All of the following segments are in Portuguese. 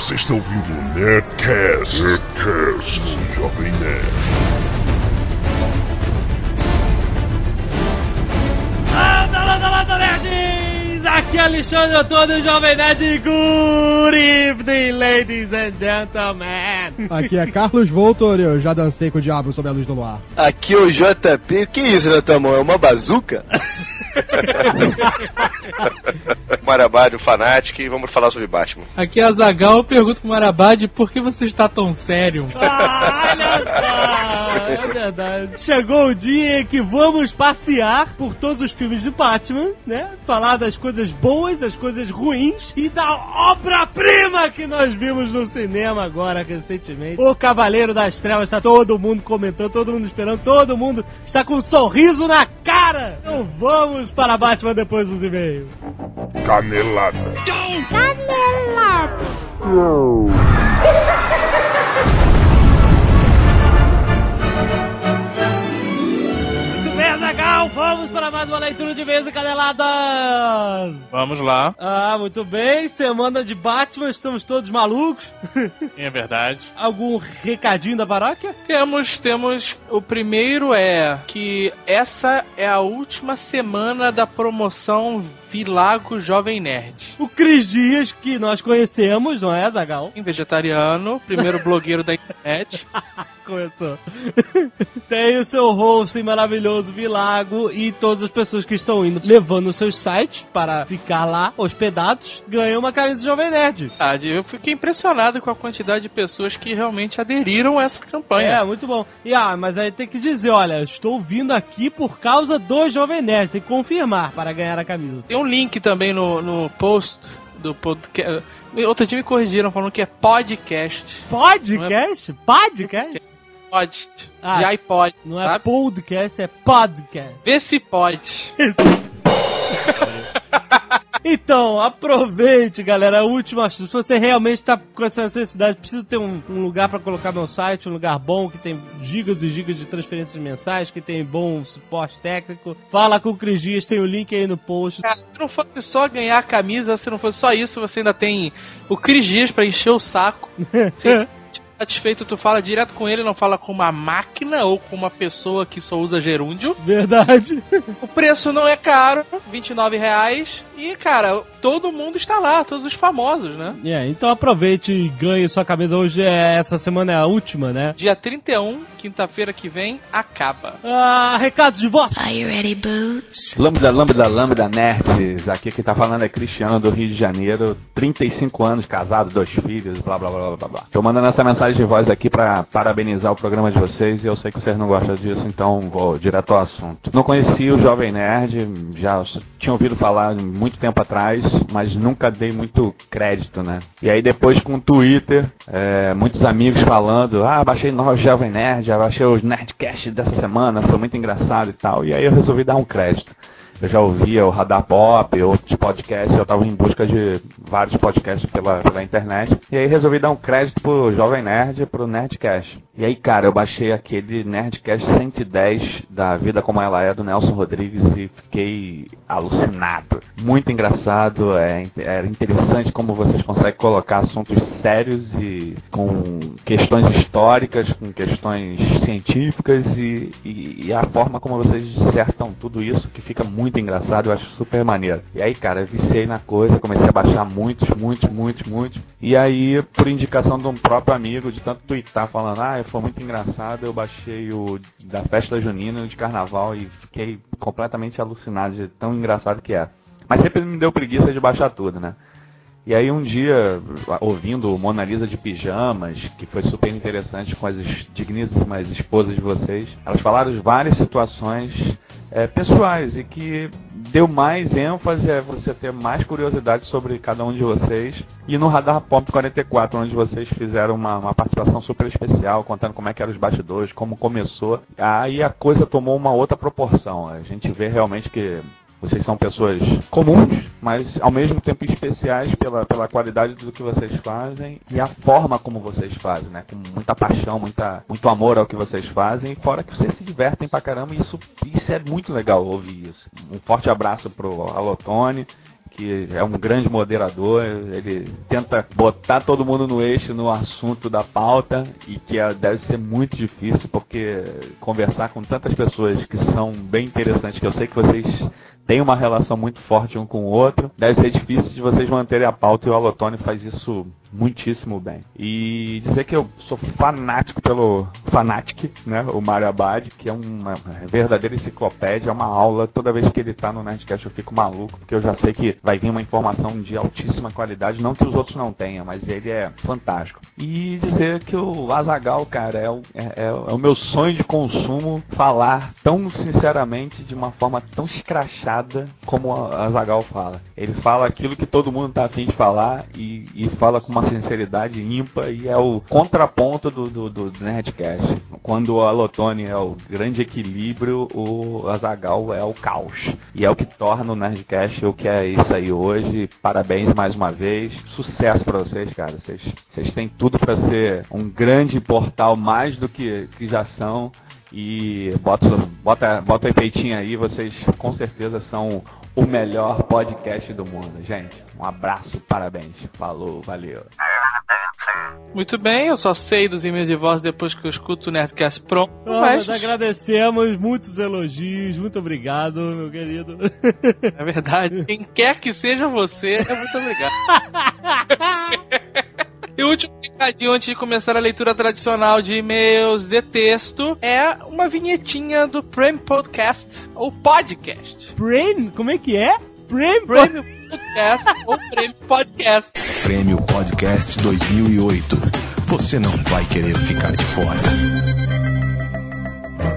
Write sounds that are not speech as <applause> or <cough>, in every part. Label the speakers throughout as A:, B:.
A: Você está ouvindo o Nerdcast, Nerdcast do Jovem Nerd.
B: Landa, landa, landa, nerds! Aqui é Alexandre Antônio, Jovem Nerd. Good evening, ladies and gentlemen.
C: Aqui é Carlos Voltor, eu já dancei com o diabo sob a luz do luar.
D: Aqui é o JP. O que é isso na tua mão? É uma bazuca? <laughs> <laughs> Marabá do Fanatic e vamos falar sobre Batman.
E: Aqui é a Zagal, eu pergunto pro Marabade por que você está tão sério?
B: Ah, olha só, é verdade. Chegou o dia em que vamos passear por todos os filmes de Batman, né? Falar das coisas boas, das coisas ruins e da obra-prima que nós vimos no cinema agora recentemente. O Cavaleiro das Trevas, tá todo mundo comentando, todo mundo esperando, todo mundo está com um sorriso na cara. Então vamos para Batman depois dos e-mails.
A: Canelada.
B: Muito <laughs> Azagal, vamos para mais uma leitura de vez e caneladas.
F: Vamos lá,
B: Ah, muito bem. Semana de Batman, estamos todos malucos. <laughs>
F: é verdade.
B: Algum recadinho da paróquia?
F: Temos, temos. O primeiro é que essa é a última semana da promoção Vilago Jovem Nerd.
B: O Cris Dias, que nós conhecemos, não é, Zagal?
F: Em vegetariano, primeiro <laughs> blogueiro da internet. <laughs>
B: Começou. Tem o seu host maravilhoso Vilago e todas as pessoas que estão indo levando os seus sites para ficar lá hospedados ganham uma camisa de Jovem Nerd.
F: Ah, Eu fiquei impressionado com a quantidade de pessoas que realmente aderiram a essa campanha.
B: É, muito bom. E ah, mas aí tem que dizer, olha, estou vindo aqui por causa do Jovem Nerd. Tem que confirmar para ganhar a camisa.
F: Tem um link também no, no post do podcast. Outro dia me corrigiram falando que é podcast.
B: Podcast? Podcast?
F: Pod.
B: Ah,
F: de iPod.
B: Não é
F: sabe?
B: podcast, é podcast.
F: Vê se pode. <laughs>
B: Então, aproveite, galera. A última. Se você realmente está com essa necessidade, preciso ter um, um lugar para colocar meu site, um lugar bom que tem gigas e gigas de transferências mensais, que tem bom suporte técnico. Fala com o Cris Dias, tem o link aí no post.
F: Cara, se não fosse só ganhar a camisa, se não fosse só isso, você ainda tem o Cris Dias pra encher o saco. <laughs> satisfeito, tu fala direto com ele, não fala com uma máquina ou com uma pessoa que só usa gerúndio.
B: Verdade.
F: O preço não é caro, R$ reais. E, cara, todo mundo está lá, todos os famosos, né?
B: É, então aproveite e ganhe sua camisa. Hoje é essa semana é a última, né?
F: Dia 31, quinta-feira que vem, acaba.
B: Ah, recados de voz.
G: Are you ready, Boots?
H: Lambda, lambda, lambda, nerds. Aqui quem tá falando é Cristiano do Rio de Janeiro, 35 anos, casado, dois filhos, blá blá blá blá blá. Tô mandando essa mensagem de voz aqui pra parabenizar o programa de vocês e eu sei que vocês não gostam disso, então vou direto ao assunto. Não conhecia o Jovem Nerd, já tinha ouvido falar muito tempo atrás, mas nunca dei muito crédito, né? E aí depois com o Twitter, é, muitos amigos falando, ah, baixei no Jovem Nerd, baixei os Nerdcast dessa semana, foi muito engraçado e tal. E aí eu resolvi dar um crédito. Eu já ouvia o Radar Pop, outros podcasts, eu estava em busca de vários podcasts pela, pela internet. E aí resolvi dar um crédito pro Jovem Nerd pro Nerdcast. E aí, cara, eu baixei aquele Nerdcast 110 da Vida Como Ela É, do Nelson Rodrigues, e fiquei alucinado. Muito engraçado, é, é interessante como vocês conseguem colocar assuntos sérios e com questões históricas, com questões científicas e, e, e a forma como vocês dissertam tudo isso, que fica muito engraçado, eu acho super maneiro. E aí, cara, eu viciei na coisa, comecei a baixar muitos, muitos, muitos, muitos. E aí, por indicação de um próprio amigo, de tanto twittar falando, ah, foi muito engraçado, eu baixei o da festa junina de carnaval e fiquei completamente alucinado de tão engraçado que era. Mas sempre me deu preguiça de baixar tudo, né? E aí um dia, ouvindo Mona Lisa de pijamas, que foi super interessante com as digníssimas esposas de vocês, elas falaram várias situações é, pessoais e que deu mais ênfase a você ter mais curiosidade sobre cada um de vocês. E no Radar Pop 44, onde vocês fizeram uma, uma participação super especial, contando como é que eram os bastidores, como começou, aí a coisa tomou uma outra proporção. A gente vê realmente que vocês são pessoas comuns, mas ao mesmo tempo especiais pela, pela qualidade do que vocês fazem e a forma como vocês fazem, né? Com muita paixão, muita, muito amor ao que vocês fazem, fora que vocês se divertem pra caramba e isso, isso é muito legal ouvir isso. Um forte abraço pro Alotone, que é um grande moderador, ele tenta botar todo mundo no eixo no assunto da pauta e que é- deve ser muito difícil porque conversar com tantas pessoas que são bem interessantes, que eu sei que vocês têm uma relação muito forte um com o outro, deve ser difícil de vocês manterem a pauta e o Alotone faz isso muitíssimo bem. E dizer que eu sou fanático pelo Fanatic, né? O Mario Abad, que é uma verdadeira enciclopédia, é uma aula. Toda vez que ele tá no Nerdcast eu fico maluco, porque eu já sei que vai vir uma informação de altíssima qualidade, não que os outros não tenham, mas ele é fantástico. E dizer que o Azagal, cara, é o, é, é o meu sonho de consumo falar tão sinceramente, de uma forma tão escrachada como o Azagal fala. Ele fala aquilo que todo mundo tá afim de falar e, e fala com uma sinceridade ímpar e é o contraponto do, do, do Nerdcast. Quando o Alotone é o grande equilíbrio, o Azagal é o caos. E é o que torna o Nerdcast o que é isso aí hoje. Parabéns mais uma vez. Sucesso pra vocês, cara. Vocês, vocês têm tudo pra ser um grande portal, mais do que, que já são. E bota, bota, bota efeitinho aí, vocês com certeza são o melhor podcast do mundo, gente. Um abraço, parabéns. Falou, valeu.
F: Muito bem, eu só sei dos e-mails de voz depois que eu escuto o Nerdcast pronto.
B: Ah,
F: mas
B: nós agradecemos, muitos elogios, muito obrigado, meu querido. <laughs>
F: é verdade. Quem quer que seja você, é muito obrigado. <laughs> E o último recadinho antes de começar a leitura tradicional de e-mails de texto é uma vinhetinha do Prem Podcast, ou podcast.
B: Brain? Como é que é? Brain?
F: Prêmio Podcast ou Prêmio Podcast.
I: Prêmio Podcast 2008. Você não vai querer ficar de fora.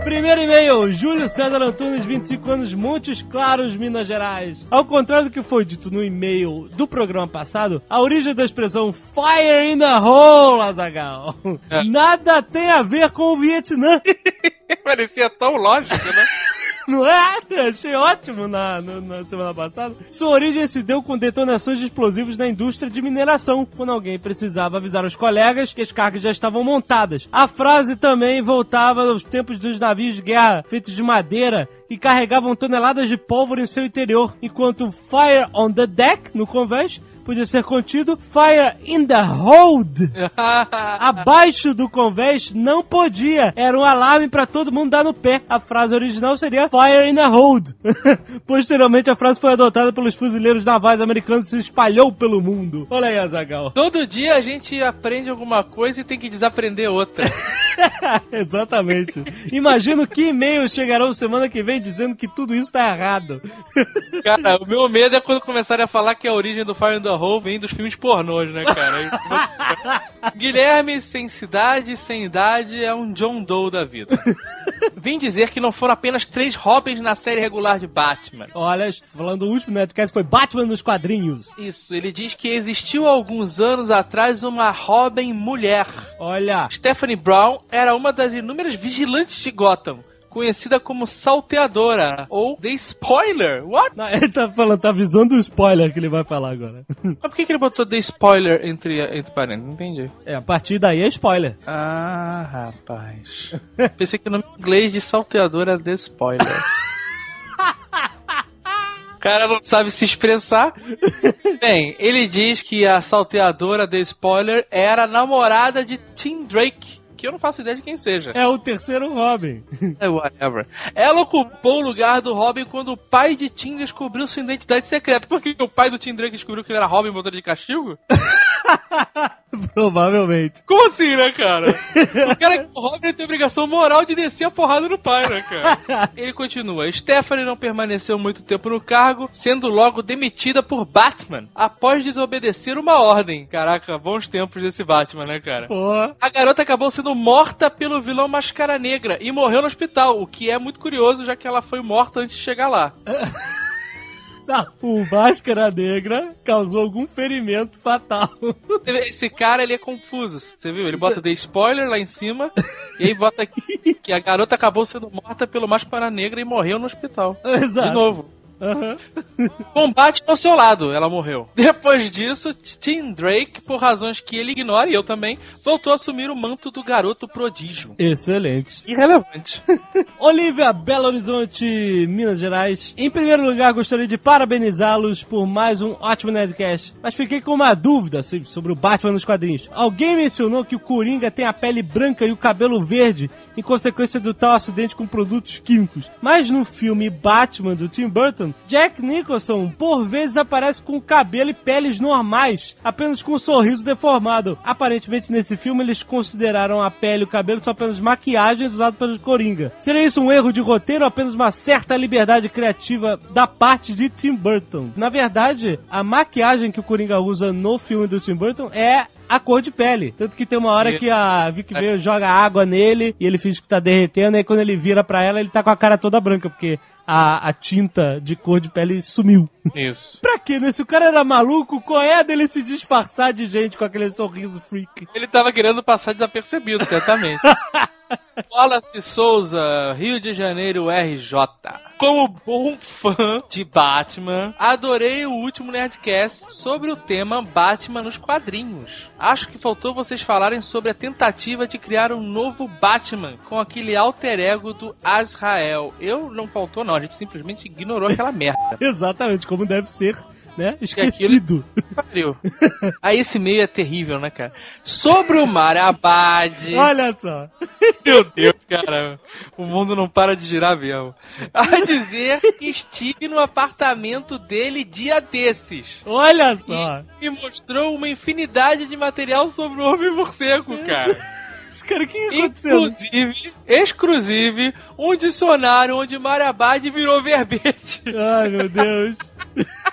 B: Primeiro e-mail, Júlio César Antunes, 25 anos, Montes Claros, Minas Gerais. Ao contrário do que foi dito no e-mail do programa passado, a origem da expressão Fire in the Hole, Azagal, nada tem a ver com o Vietnã. <laughs>
F: Parecia tão lógico, né? <laughs> <laughs>
B: Não é? Achei ótimo na, no- na semana passada. Sua origem se deu com detonações de explosivos na indústria de mineração, quando alguém precisava avisar os colegas que as cargas já estavam montadas. A frase também voltava aos tempos dos navios de guerra feitos de madeira que carregavam toneladas de pólvora em seu interior, enquanto Fire on the Deck, no convés, podia ser contido Fire in the Hold. <laughs> Abaixo do convés não podia. Era um alarme pra todo mundo dar no pé. A frase original seria Fire in a Hold. <laughs> Posteriormente, a frase foi adotada pelos fuzileiros navais americanos e se espalhou pelo mundo. Olha aí, Azagal.
F: Todo dia a gente aprende alguma coisa e tem que desaprender outra. <laughs> <laughs>
B: Exatamente. Imagino que e-mails chegarão semana que vem dizendo que tudo isso tá errado. <laughs>
F: Cara, o meu medo é quando começarem a falar que a origem do Fire in the Hole vem dos filmes pornôs, né, cara? Guilherme, sem cidade, sem idade, é um John Doe da vida. Vim dizer que não foram apenas três Robins na série regular de Batman.
B: Olha, falando do último Netcast foi Batman nos quadrinhos.
F: Isso, ele diz que existiu há alguns anos atrás uma Robin mulher.
B: Olha,
F: Stephanie Brown era uma das inúmeras vigilantes de Gotham, conhecida como Salteadora, ou The Spoiler. What?
B: não, ele tá falando, tá avisando o spoiler que ele vai falar agora. <laughs>
F: Mas por que, que ele botou The Spoiler entre, entre parênteses? Não entendi.
B: É, a partir daí é spoiler.
F: Ah, rapaz. <laughs> Pensei que o nome inglês de salteador era The Spoiler. O <laughs> cara não sabe se expressar. Bem, ele diz que a salteadora The Spoiler era a namorada de Tim Drake, que eu não faço ideia de quem seja.
B: É o terceiro Robin.
F: É, whatever. Ela ocupou o lugar do Robin quando o pai de Tim descobriu sua identidade secreta. Por que o pai do Tim Drake descobriu que ele era Robin e botou de castigo? <laughs>
B: Provavelmente.
F: Como assim, né, cara? O cara, o Robin tem obrigação moral de descer a porrada no pai, né, cara? <laughs> Ele continua. Stephanie não permaneceu muito tempo no cargo, sendo logo demitida por Batman após desobedecer uma ordem. Caraca, bons tempos desse Batman, né, cara?
B: Pô.
F: A garota acabou sendo morta pelo vilão Máscara Negra e morreu no hospital, o que é muito curioso, já que ela foi morta antes de chegar lá. <laughs>
B: Tá, o Máscara Negra causou algum ferimento fatal.
F: Esse cara, ele é confuso, você viu? Ele bota The Spoiler lá em cima <laughs> e aí bota aqui que a garota acabou sendo morta pelo Máscara Negra e morreu no hospital. <laughs>
B: Exato.
F: De novo.
B: Aham.
F: Combate ao seu lado, ela morreu. <laughs> Depois disso, Tim Drake, por razões que ele ignora e eu também, voltou a assumir o manto do garoto prodígio.
B: Excelente.
F: Irrelevante. <laughs>
B: Olivia, Belo Horizonte, Minas Gerais. Em primeiro lugar, gostaria de parabenizá-los por mais um ótimo Nerdcast. Mas fiquei com uma dúvida sobre o Batman nos quadrinhos. Alguém mencionou que o Coringa tem a pele branca e o cabelo verde em consequência do tal acidente com produtos químicos. Mas no filme Batman do Tim Burton, Jack Nicholson por vezes aparece com cabelo e peles normais, apenas com um sorriso deformado. Aparentemente nesse filme eles consideraram a pele e o cabelo só apenas maquiagens usadas pelo Coringa. Seria isso um erro de roteiro ou apenas uma certa liberdade criativa da parte de Tim Burton? Na verdade, a maquiagem que o Coringa usa no filme do Tim Burton é a cor de pele. Tanto que tem uma hora que a Vic Vale joga água nele e ele finge que tá derretendo, e aí quando ele vira pra ela, ele tá com a cara toda branca, porque a, a tinta de cor de pele sumiu.
F: Isso. <laughs>
B: pra quê, né? Se o cara era maluco, qual é a dele se disfarçar de gente com aquele sorriso freak?
F: Ele tava querendo passar desapercebido, certamente. <laughs> Wallace Souza, Rio de Janeiro, RJ. Como bom fã de Batman, adorei o último Nerdcast sobre o tema Batman nos quadrinhos. Acho que faltou vocês falarem sobre a tentativa de criar um novo Batman com aquele alter ego do Azrael. Eu não faltou, não, a gente simplesmente ignorou aquela merda. <laughs>
B: Exatamente, como deve ser, né? Esquecido.
F: Pariu. Aí esse meio é terrível, né, cara? Sobre o Marabad.
B: Olha só.
F: Meu Deus, cara. O mundo não para de girar mesmo. A dizer que estive no apartamento dele dia desses.
B: Olha só.
F: E me mostrou uma infinidade de material sobre o Homem Morcego, cara.
B: Os caras, o que?
F: Inclusive, exclusive, um dicionário onde Marabad virou verbete.
B: Ai, meu Deus. <laughs>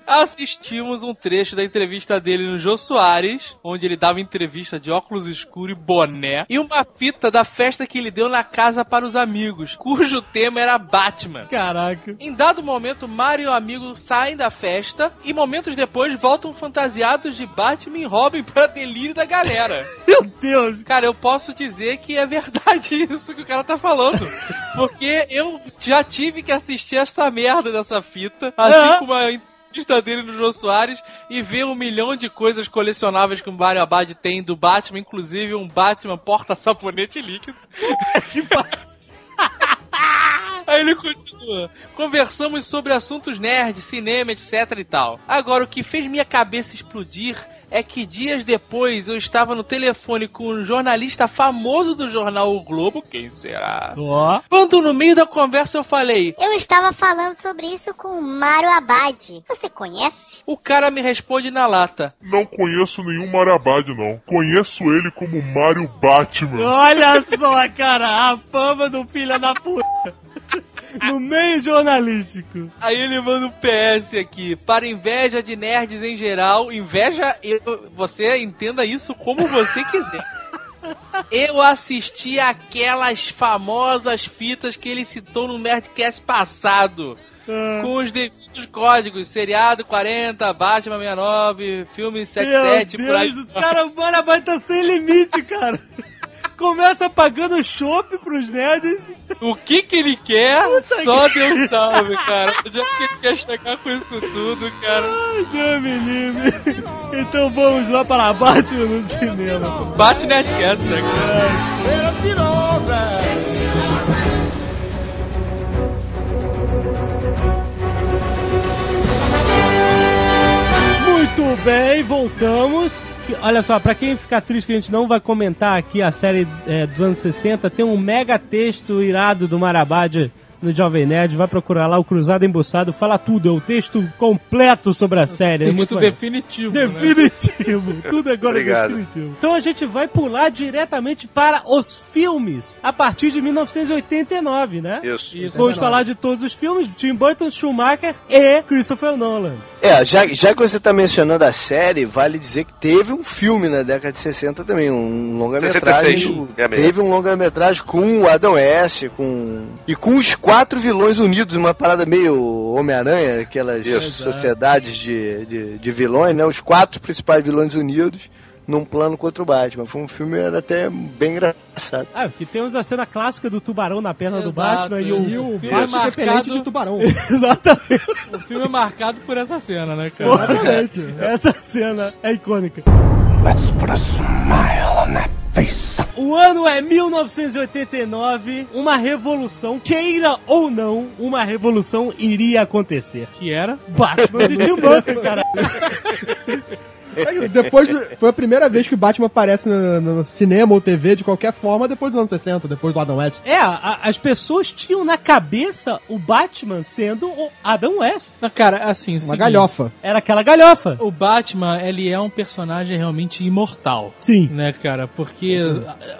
F: Assistimos um trecho da entrevista dele no Jô Soares, onde ele dava entrevista de óculos escuros e boné, e uma fita da festa que ele deu na casa para os amigos, cujo tema era Batman.
B: Caraca.
F: Em dado momento, Mario e o amigo saem da festa e momentos depois voltam fantasiados de Batman e Robin para delírio da galera. <laughs>
B: Meu Deus.
F: Cara, eu posso dizer que é verdade <laughs> isso que o cara tá falando. Porque eu já tive que assistir essa merda dessa fita, assim
B: Ah.
F: como a entrevista dele no Jô Soares, e ver um milhão de coisas colecionáveis que o Mario Abad tem do Batman, inclusive um Batman porta-sabonete líquido. <laughs> Aí ele continua. Conversamos sobre assuntos nerd, cinema, etc e tal. Agora, o que fez minha cabeça explodir é que dias depois eu estava no telefone com um jornalista famoso do jornal O Globo, quem será?
B: Ó.
F: Quando no meio da conversa eu falei,
J: Eu estava falando sobre isso com o Mário Abad. Você conhece?
F: o cara me responde na lata.
K: Não conheço nenhum Marabad, não. Conheço ele como Mario Batman.
B: Olha só, cara, a fama do filho da puta. No meio jornalístico.
F: Aí ele manda um PS aqui. Para inveja de nerds em geral, inveja, eu, você entenda isso como você quiser. Eu assisti aquelas famosas fitas que ele citou no Nerdcast passado.
B: Ah,
F: Com os devidos códigos, seriado 40, Batman 69, filme
B: Meu
F: 77, por aí.
B: Deus, os caras, o Marabai tá sem limite, cara. <laughs> Começa pagando chopp pros nerds.
F: O que que ele quer?
B: Puta
F: Só
B: que-
F: Deus sabe, cara. É que ele quer chegar com isso tudo, cara?
B: Ai, Deus me livre. Então vamos lá para Batman no cinema.
F: Bate Nerdcast, né, cara?
B: Muito bem, voltamos. Que- Olha só, pra quem ficar triste que a gente não vai comentar aqui a série é, dos anos 60, tem um mega texto irado do Marabad no Jovem Nerd. Vai procurar lá o Cruzado Embuçado, fala tudo. É o texto completo sobre a série. é muito
C: Texto
B: maneiro.
C: definitivo. né?
B: Definitivo. <laughs> Tudo agora é definitivo. Então a gente vai pular diretamente para os filmes a partir de 1989, né?
L: Isso.
C: Isso.
B: Vamos falar de todos os filmes, Tim Burton, Schumacher e Christopher Nolan.
D: É, já, já que você tá mencionando a série, vale dizer que teve um filme na década de 60 também, um longa-metragem.
L: 66, é.
D: Teve um longa-metragem com o Adam West, com. E com os quatro vilões unidos, uma parada meio Homem-Aranha, aquelas
L: Isso.
D: sociedades de, de, de vilões, né? Os quatro principais vilões unidos num plano contra o Batman. Foi um filme era até bem engraçado.
B: Ah, porque temos a cena clássica do tubarão na perna do
F: Exato.
B: Batman e o.
C: E o
F: filme
C: Batman
F: é marcado-
C: de tubarão. <laughs> <laughs>
B: Exatamente.
F: O filme é marcado por essa cena, né, cara?
C: Exatamente.
B: Essa cena é icônica.
I: Let's put a smile on that face.
B: O ano é 1989. Uma revolução, queira ou não, uma revolução iria acontecer.
F: Que era?
B: Batman de Tim Burton, cara. <laughs>
C: Depois, foi a primeira vez que o Batman aparece no, no cinema ou TV de qualquer forma depois dos anos 60, depois do Adam West.
B: É, a- as pessoas tinham na cabeça o Batman sendo o Adam West.
F: Não, cara, assim,
C: Uma
F: seguinte,
C: galhofa.
B: Era aquela galhofa.
F: O Batman, ele é um personagem realmente imortal.
B: Sim.
F: Né, cara? Porque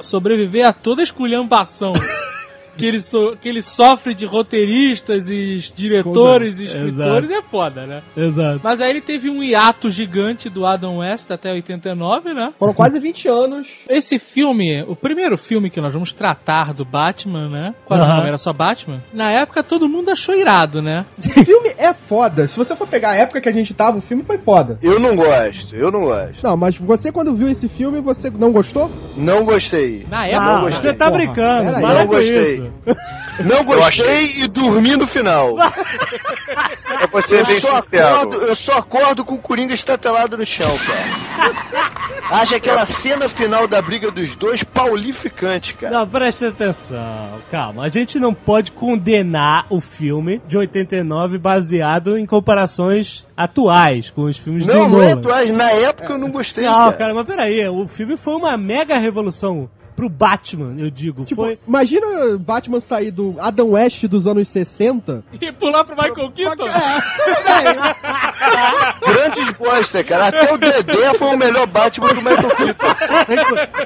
F: sobreviver a toda a esculhambação <laughs> que ele, so- que ele sofre de roteiristas e diretores e
B: Exato.
F: escritores é foda, né?
B: Exato.
F: Mas aí ele teve um hiato gigante do Adam West até 89, né?
C: Foram quase 20 anos.
F: Esse filme, o primeiro filme que nós vamos tratar do Batman, né? Quando não era só Batman, na época todo mundo achou irado, né?
C: O filme é foda. Se você for pegar a época que a gente tava, o filme foi foda.
D: Eu não gosto, eu não gosto.
C: Não, mas você quando viu esse filme, você não gostou?
D: Não gostei.
F: Na época,
D: gostei.
B: você tá
C: Porra,
B: brincando. Para
D: Não gostei.
B: isso. <laughs>
D: Não gostei e dormi no final.
L: Eu vou ser bem
D: eu, só
L: sincero.
D: acordo, eu só acordo com o Coringa estatelado no chão, cara. <laughs> Acho aquela cena final da briga dos dois paulificante, cara.
B: Não, preste atenção. Calma. A gente não pode condenar o filme de 89 baseado em comparações atuais com os filmes
D: Não,
B: do
D: não é
B: Nolan.
D: atuais. Na época eu não gostei,
B: Não,
D: cara.
B: cara, mas peraí. O filme foi uma mega revolução pro Batman, eu digo.
C: Tipo,
B: foi...
C: imagina o Batman sair do Adam West dos anos 60.
F: e pular pro Michael Keaton. <laughs>
D: Grandes bosta, cara. Até o Dedé foi o melhor Batman do Michael Keaton.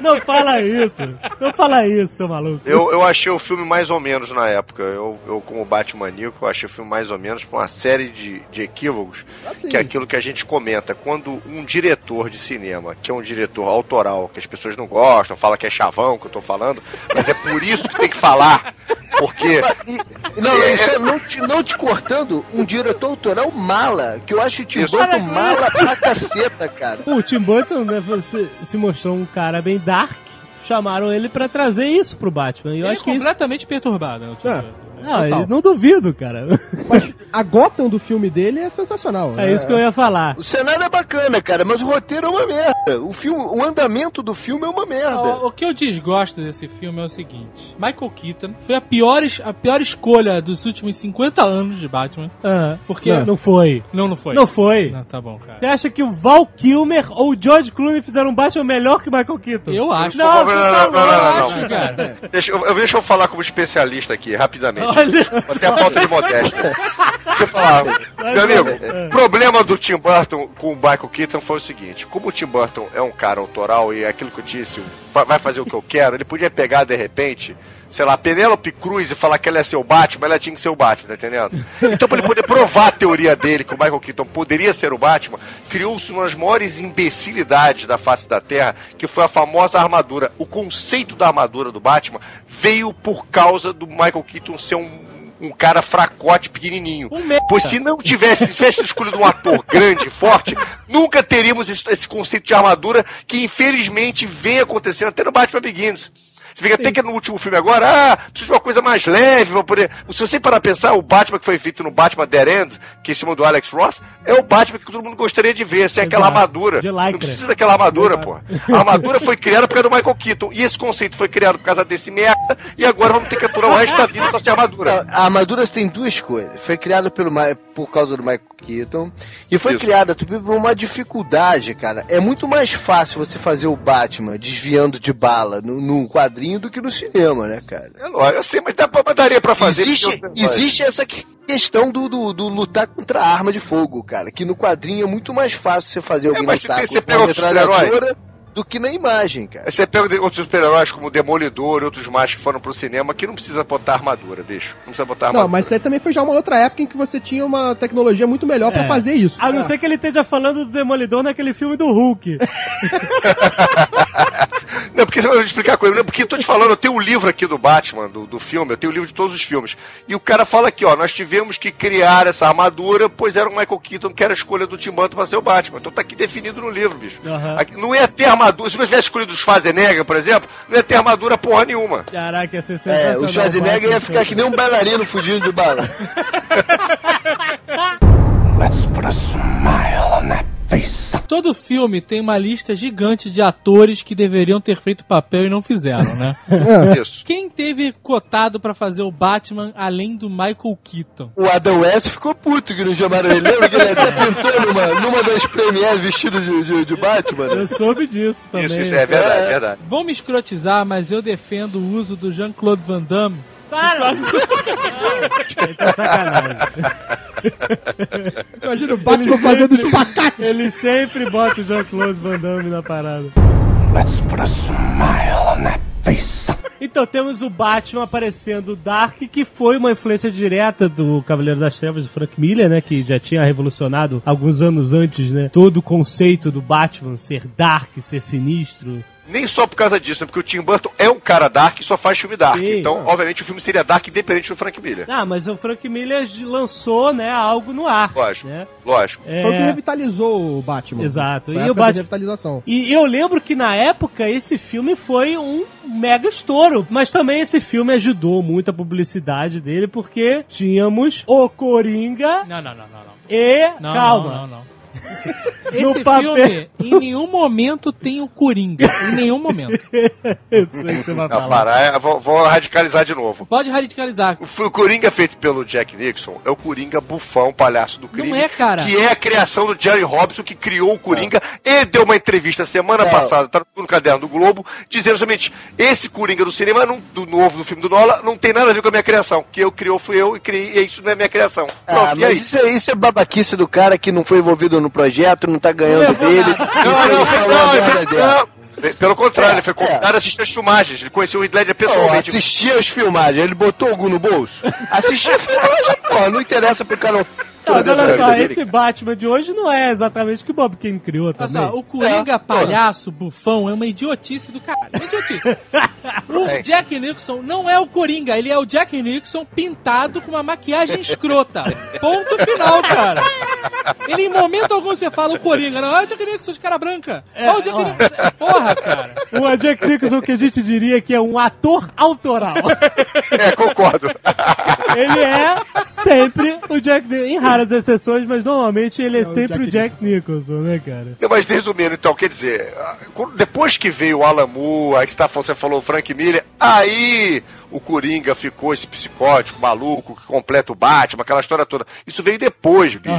D: <laughs>
B: Não fala isso. Não fala isso, seu maluco.
L: Eu, eu achei o filme mais ou menos na época. Eu, eu como Batman Nico, eu achei o filme mais ou menos por uma série de, de equívocos,
C: Assim,
L: que é aquilo que a gente comenta. Quando um diretor de cinema, que é um diretor autoral, que as pessoas não gostam, fala que é chavão que eu tô falando, mas é por isso que tem que falar. Porque
D: E- não, isso é não te, não te cortando, um diretor autoral mala, que eu acho o Tim
L: Isso.
D: Burton mala pra caceta, cara.
B: O Tim Burton né, se, se mostrou um cara bem dark. Chamaram ele pra trazer isso pro Batman. E eu
F: Ele
B: acho
F: é
B: que isso.
F: completamente perturbado. né,
C: É.
B: Não,
C: Total.
B: eu não duvido, cara.
C: Mas a Gotham do filme dele é sensacional.
B: É isso que eu ia falar.
D: O cenário é bacana, cara, mas o roteiro é uma merda. O filme, o andamento do filme é uma merda.
F: O, o que eu desgosto desse filme é o seguinte: Michael Keaton foi a pior, a pior escolha dos últimos 50 anos de Batman.
B: Ah,
F: Porque.
C: Não.
B: não foi.
F: Não, não foi.
B: Não foi.
F: Não, tá bom, cara.
B: Você acha que o Val Kilmer ou o George Clooney fizeram um Batman melhor que o Michael Keaton?
F: Eu acho.
B: Não,
L: Não, não, não, não.
F: Acho, cara.
L: Deixa eu, eu- deixa eu falar como especialista aqui, rapidamente.
B: Olha
L: Até a falta de modéstia. <laughs> Eu falar. Meu amigo, o problema do Tim Burton com o Michael Keaton foi o seguinte: como o Tim Burton é um cara autoral e é aquilo que eu disse, va- vai fazer o que eu quero, ele podia pegar de repente. Sei lá, Penélope Cruz e falar que ela é seu Batman, ela tinha que ser o Batman, tá entendendo? Então, pra ele poder provar a teoria dele, que o Michael Keaton poderia ser o Batman, criou-se uma das maiores imbecilidades da face da Terra, que foi a famosa armadura. O conceito da armadura do Batman veio por causa do Michael Keaton ser um, um cara fracote pequenininho.
F: Um.
L: Pois se não tivesse, se tivesse escolhido um ator grande e forte, nunca teríamos esse, esse conceito de armadura que infelizmente vem acontecendo até no Batman Begins. Você fica até que no último filme agora, ah, precisa de uma coisa mais leve pra poder. Se você parar pra pensar, o Batman que foi feito no Batman Dead End, que é em cima do Alex Ross, é o Batman que todo mundo gostaria de ver, sem aquela
B: Exato.
L: armadura. Não precisa daquela armadura, pô. A armadura foi criada por causa do Michael Keaton. E esse conceito foi criado por causa desse merda, e agora vamos ter que aturar o resto da vida só sem armadura.
D: A armadura tem duas coisas. Foi criada pelo, Ma- por causa do Michael Keaton e foi
L: Isso.
D: criada por uma dificuldade, cara. É muito mais fácil você fazer o Batman desviando de bala no, num quadrinho do que no cinema, né, cara?
L: É lógico, eu sei, mas, dá, mas daria pra fazer.
D: existe, existe essa que- questão do, do, do lutar contra a arma de fogo, cara. Que no quadrinho é muito mais fácil você fazer
L: mas se
D: lutar
L: tem- você
D: com
L: pega
D: uma
L: outro super-herói.
D: metralhadora do que na imagem, cara.
L: Você pega outros super-heróis como o Demolidor e outros mais que foram pro cinema que não precisa botar armadura, bicho. Não precisa botar armadura.
C: Não, mas isso aí também foi já uma outra época em que você tinha uma tecnologia muito melhor pra
B: É.
C: fazer isso.
B: A não ser que ele esteja falando do Demolidor naquele filme do Hulk. <laughs>
L: Não, porque você vai explicar a coisa. Porque eu tô te falando, eu tenho o um livro aqui do Batman, do, do filme, eu tenho o um livro de todos os filmes. E o cara fala aqui, ó, nós tivemos que criar essa armadura, pois era o Michael Keaton que era a escolha do Tim Burton pra ser o Batman. Então tá aqui definido no livro, bicho.
B: Aham.
L: Aqui- não ia ter armadura. Se você tivesse escolhido os Schwarzenegger, por exemplo, não ia ter armadura porra nenhuma.
B: Caraca, ia ser
D: É,
B: sensacional.
D: o Schwarzenegger ia ficar que nem um bailarino fugindo de bala. <laughs>
I: Let's put a smile on that face.
F: Todo filme tem uma lista gigante de atores que deveriam ter feito papel e não fizeram, né? <laughs>
C: É.
L: Isso.
F: Quem teve cotado pra fazer o Batman além do Michael Keaton?
D: O Adam West ficou puto que não chamaram ele. Lembra que ele até pintou numa, numa das premieres vestido de, de, de Batman?
B: Eu soube disso também.
L: Isso, isso é verdade, é verdade.
F: Vão me escrotizar, mas eu defendo o uso do Jean-Claude Van Damme.
B: Para! <laughs> tá sacanagem.
C: Imagina o Batman fazendo espacate.
B: Ele sempre bota o Jean-Claude Van Damme na parada.
I: Let's put a smile on that face.
B: Então temos o Batman aparecendo Dark, que foi uma influência direta do Cavaleiro das Trevas de Frank Miller, né? Que já tinha revolucionado alguns anos antes, né? Todo o conceito do Batman ser dark, ser sinistro.
L: Nem só por causa disso, né? porque o Tim Burton é um cara dark e só faz filme dark.
B: Sim.
L: então, obviamente, o filme seria dark independente do Frank Miller.
B: Ah, mas o Frank Miller lançou, né, algo no ar.
L: Lógico.
B: Né?
L: Lógico.
B: É,
C: Foi o que revitalizou o Batman.
B: Exato.
C: Foi
B: E
C: a
B: o Batman-
C: revitalização.
B: E eu lembro que na época esse filme foi um mega estouro, mas também esse filme ajudou muito a publicidade dele porque tínhamos o Coringa
F: Não, não, não, não, não.
B: e
F: Não,
B: calma.
F: Não, não, não. Esse
B: papel-
F: filme, em nenhum momento tem o Coringa. Em nenhum momento.
B: Eu sei que você
L: é, vou, vou radicalizar de novo.
F: Pode radicalizar.
L: O, Coringa feito pelo Jack Nixon é o Coringa bufão, palhaço do crime.
F: Não é, cara.
L: Que é a criação do Jerry Robson, que criou o Coringa e deu uma entrevista semana
D: Não.
L: passada, tá no caderno do Globo, dizendo somente: esse Coringa do cinema, não- do novo, do filme do Nola, não tem nada a ver com a minha criação. Que eu criou fui eu e criei, e isso não é minha criação. Pronto,
D: Ah,
L: e aí?
D: mas isso é, isso é babaquice do cara que não foi envolvido no projeto, não tá ganhando dele.
L: Não, não, não, não. Pelo contrário,
D: É,
L: ele foi
D: é.
L: convidado a assistir as filmagens. Ele conheceu o
D: Não,
L: pessoalmente.
D: assistir as filmagens, ele botou algum no bolso? Assistir a filmagem, pô, não interessa pro cara.
B: Não, olha só, esse Batman de hoje não é exatamente o que o Bob Kane criou
F: Olha
B: também.
F: só, o Coringa
D: É,
F: palhaço, bufão, é uma idiotice do caralho. Uma idiotice. <laughs> O
L: É.
F: Jack Nixon não é o Coringa, ele é o Jack Nixon pintado com uma maquiagem escrota. Ponto final, cara. Ele em momento algum você fala o Coringa, não é o Jack Nixon de cara branca. É, o Jack
B: ó.
F: Nixon. Porra, cara.
B: O Jack Nicholson que a gente diria que é um ator autoral.
L: É, concordo.
B: Ele é sempre o Jack Nicholson, em raras exceções, mas normalmente ele é, sempre o Jack Nicholson, né, cara?
L: Não, mas resumindo, então, quer dizer, quando- depois que veio o Alan Moore, aí você, tá, falou o Frank Miller, aí o Coringa ficou esse psicótico, maluco, que completa o Batman, aquela história toda. Isso veio depois, bicho.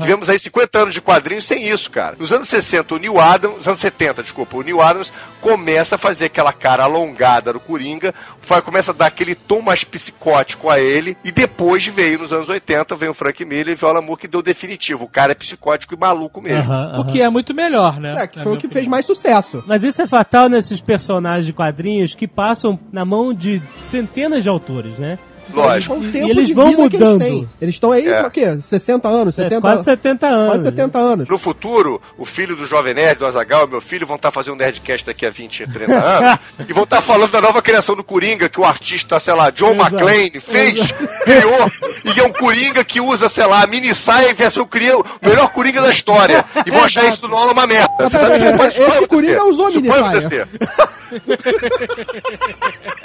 L: Tivemos aí 50 anos de quadrinhos sem isso, cara. Nos anos 60, o Neil Adams, nos anos 70, desculpa, o Neil Adams começa a fazer aquela cara alongada do Coringa, vai- começa a dar aquele tom mais psicótico a ele, e depois veio, nos anos 80, veio o Frank Miller e veio o Alan Moore que deu definitivo. O cara é psicótico e maluco mesmo.
B: Aham,
F: O
B: aham.
F: que é muito melhor, né?
C: É, que foi o que
F: opinião.
C: fez mais sucesso.
B: Mas isso é fatal nesses personagens de quadrinhos que passam na mão de centenas de autores, né?
L: Lógico.
B: E eles
C: de
B: vão mudando.
C: Eles estão aí,
L: É.
C: o quê? 60 anos,
B: É,
C: 70
B: quase 70 anos.
C: Quase 70 anos.
L: No futuro, o filho do Jovem Nerd, do Azagal, meu filho, vão estar fazendo um Nerdcast daqui a 20, 30 <laughs> anos e vão estar falando da nova criação do Coringa que o artista, sei lá, John
B: Exato.
L: McClane fez, <laughs> criou, e é um Coringa que usa, sei lá, a mini saia e versão cria o melhor Coringa da história. E vão achar isso do Nola uma merda. Você sabe que pode,
C: Esse
L: pode
C: Coringa usou
L: Isso
C: mini
L: pode
C: saia. <laughs>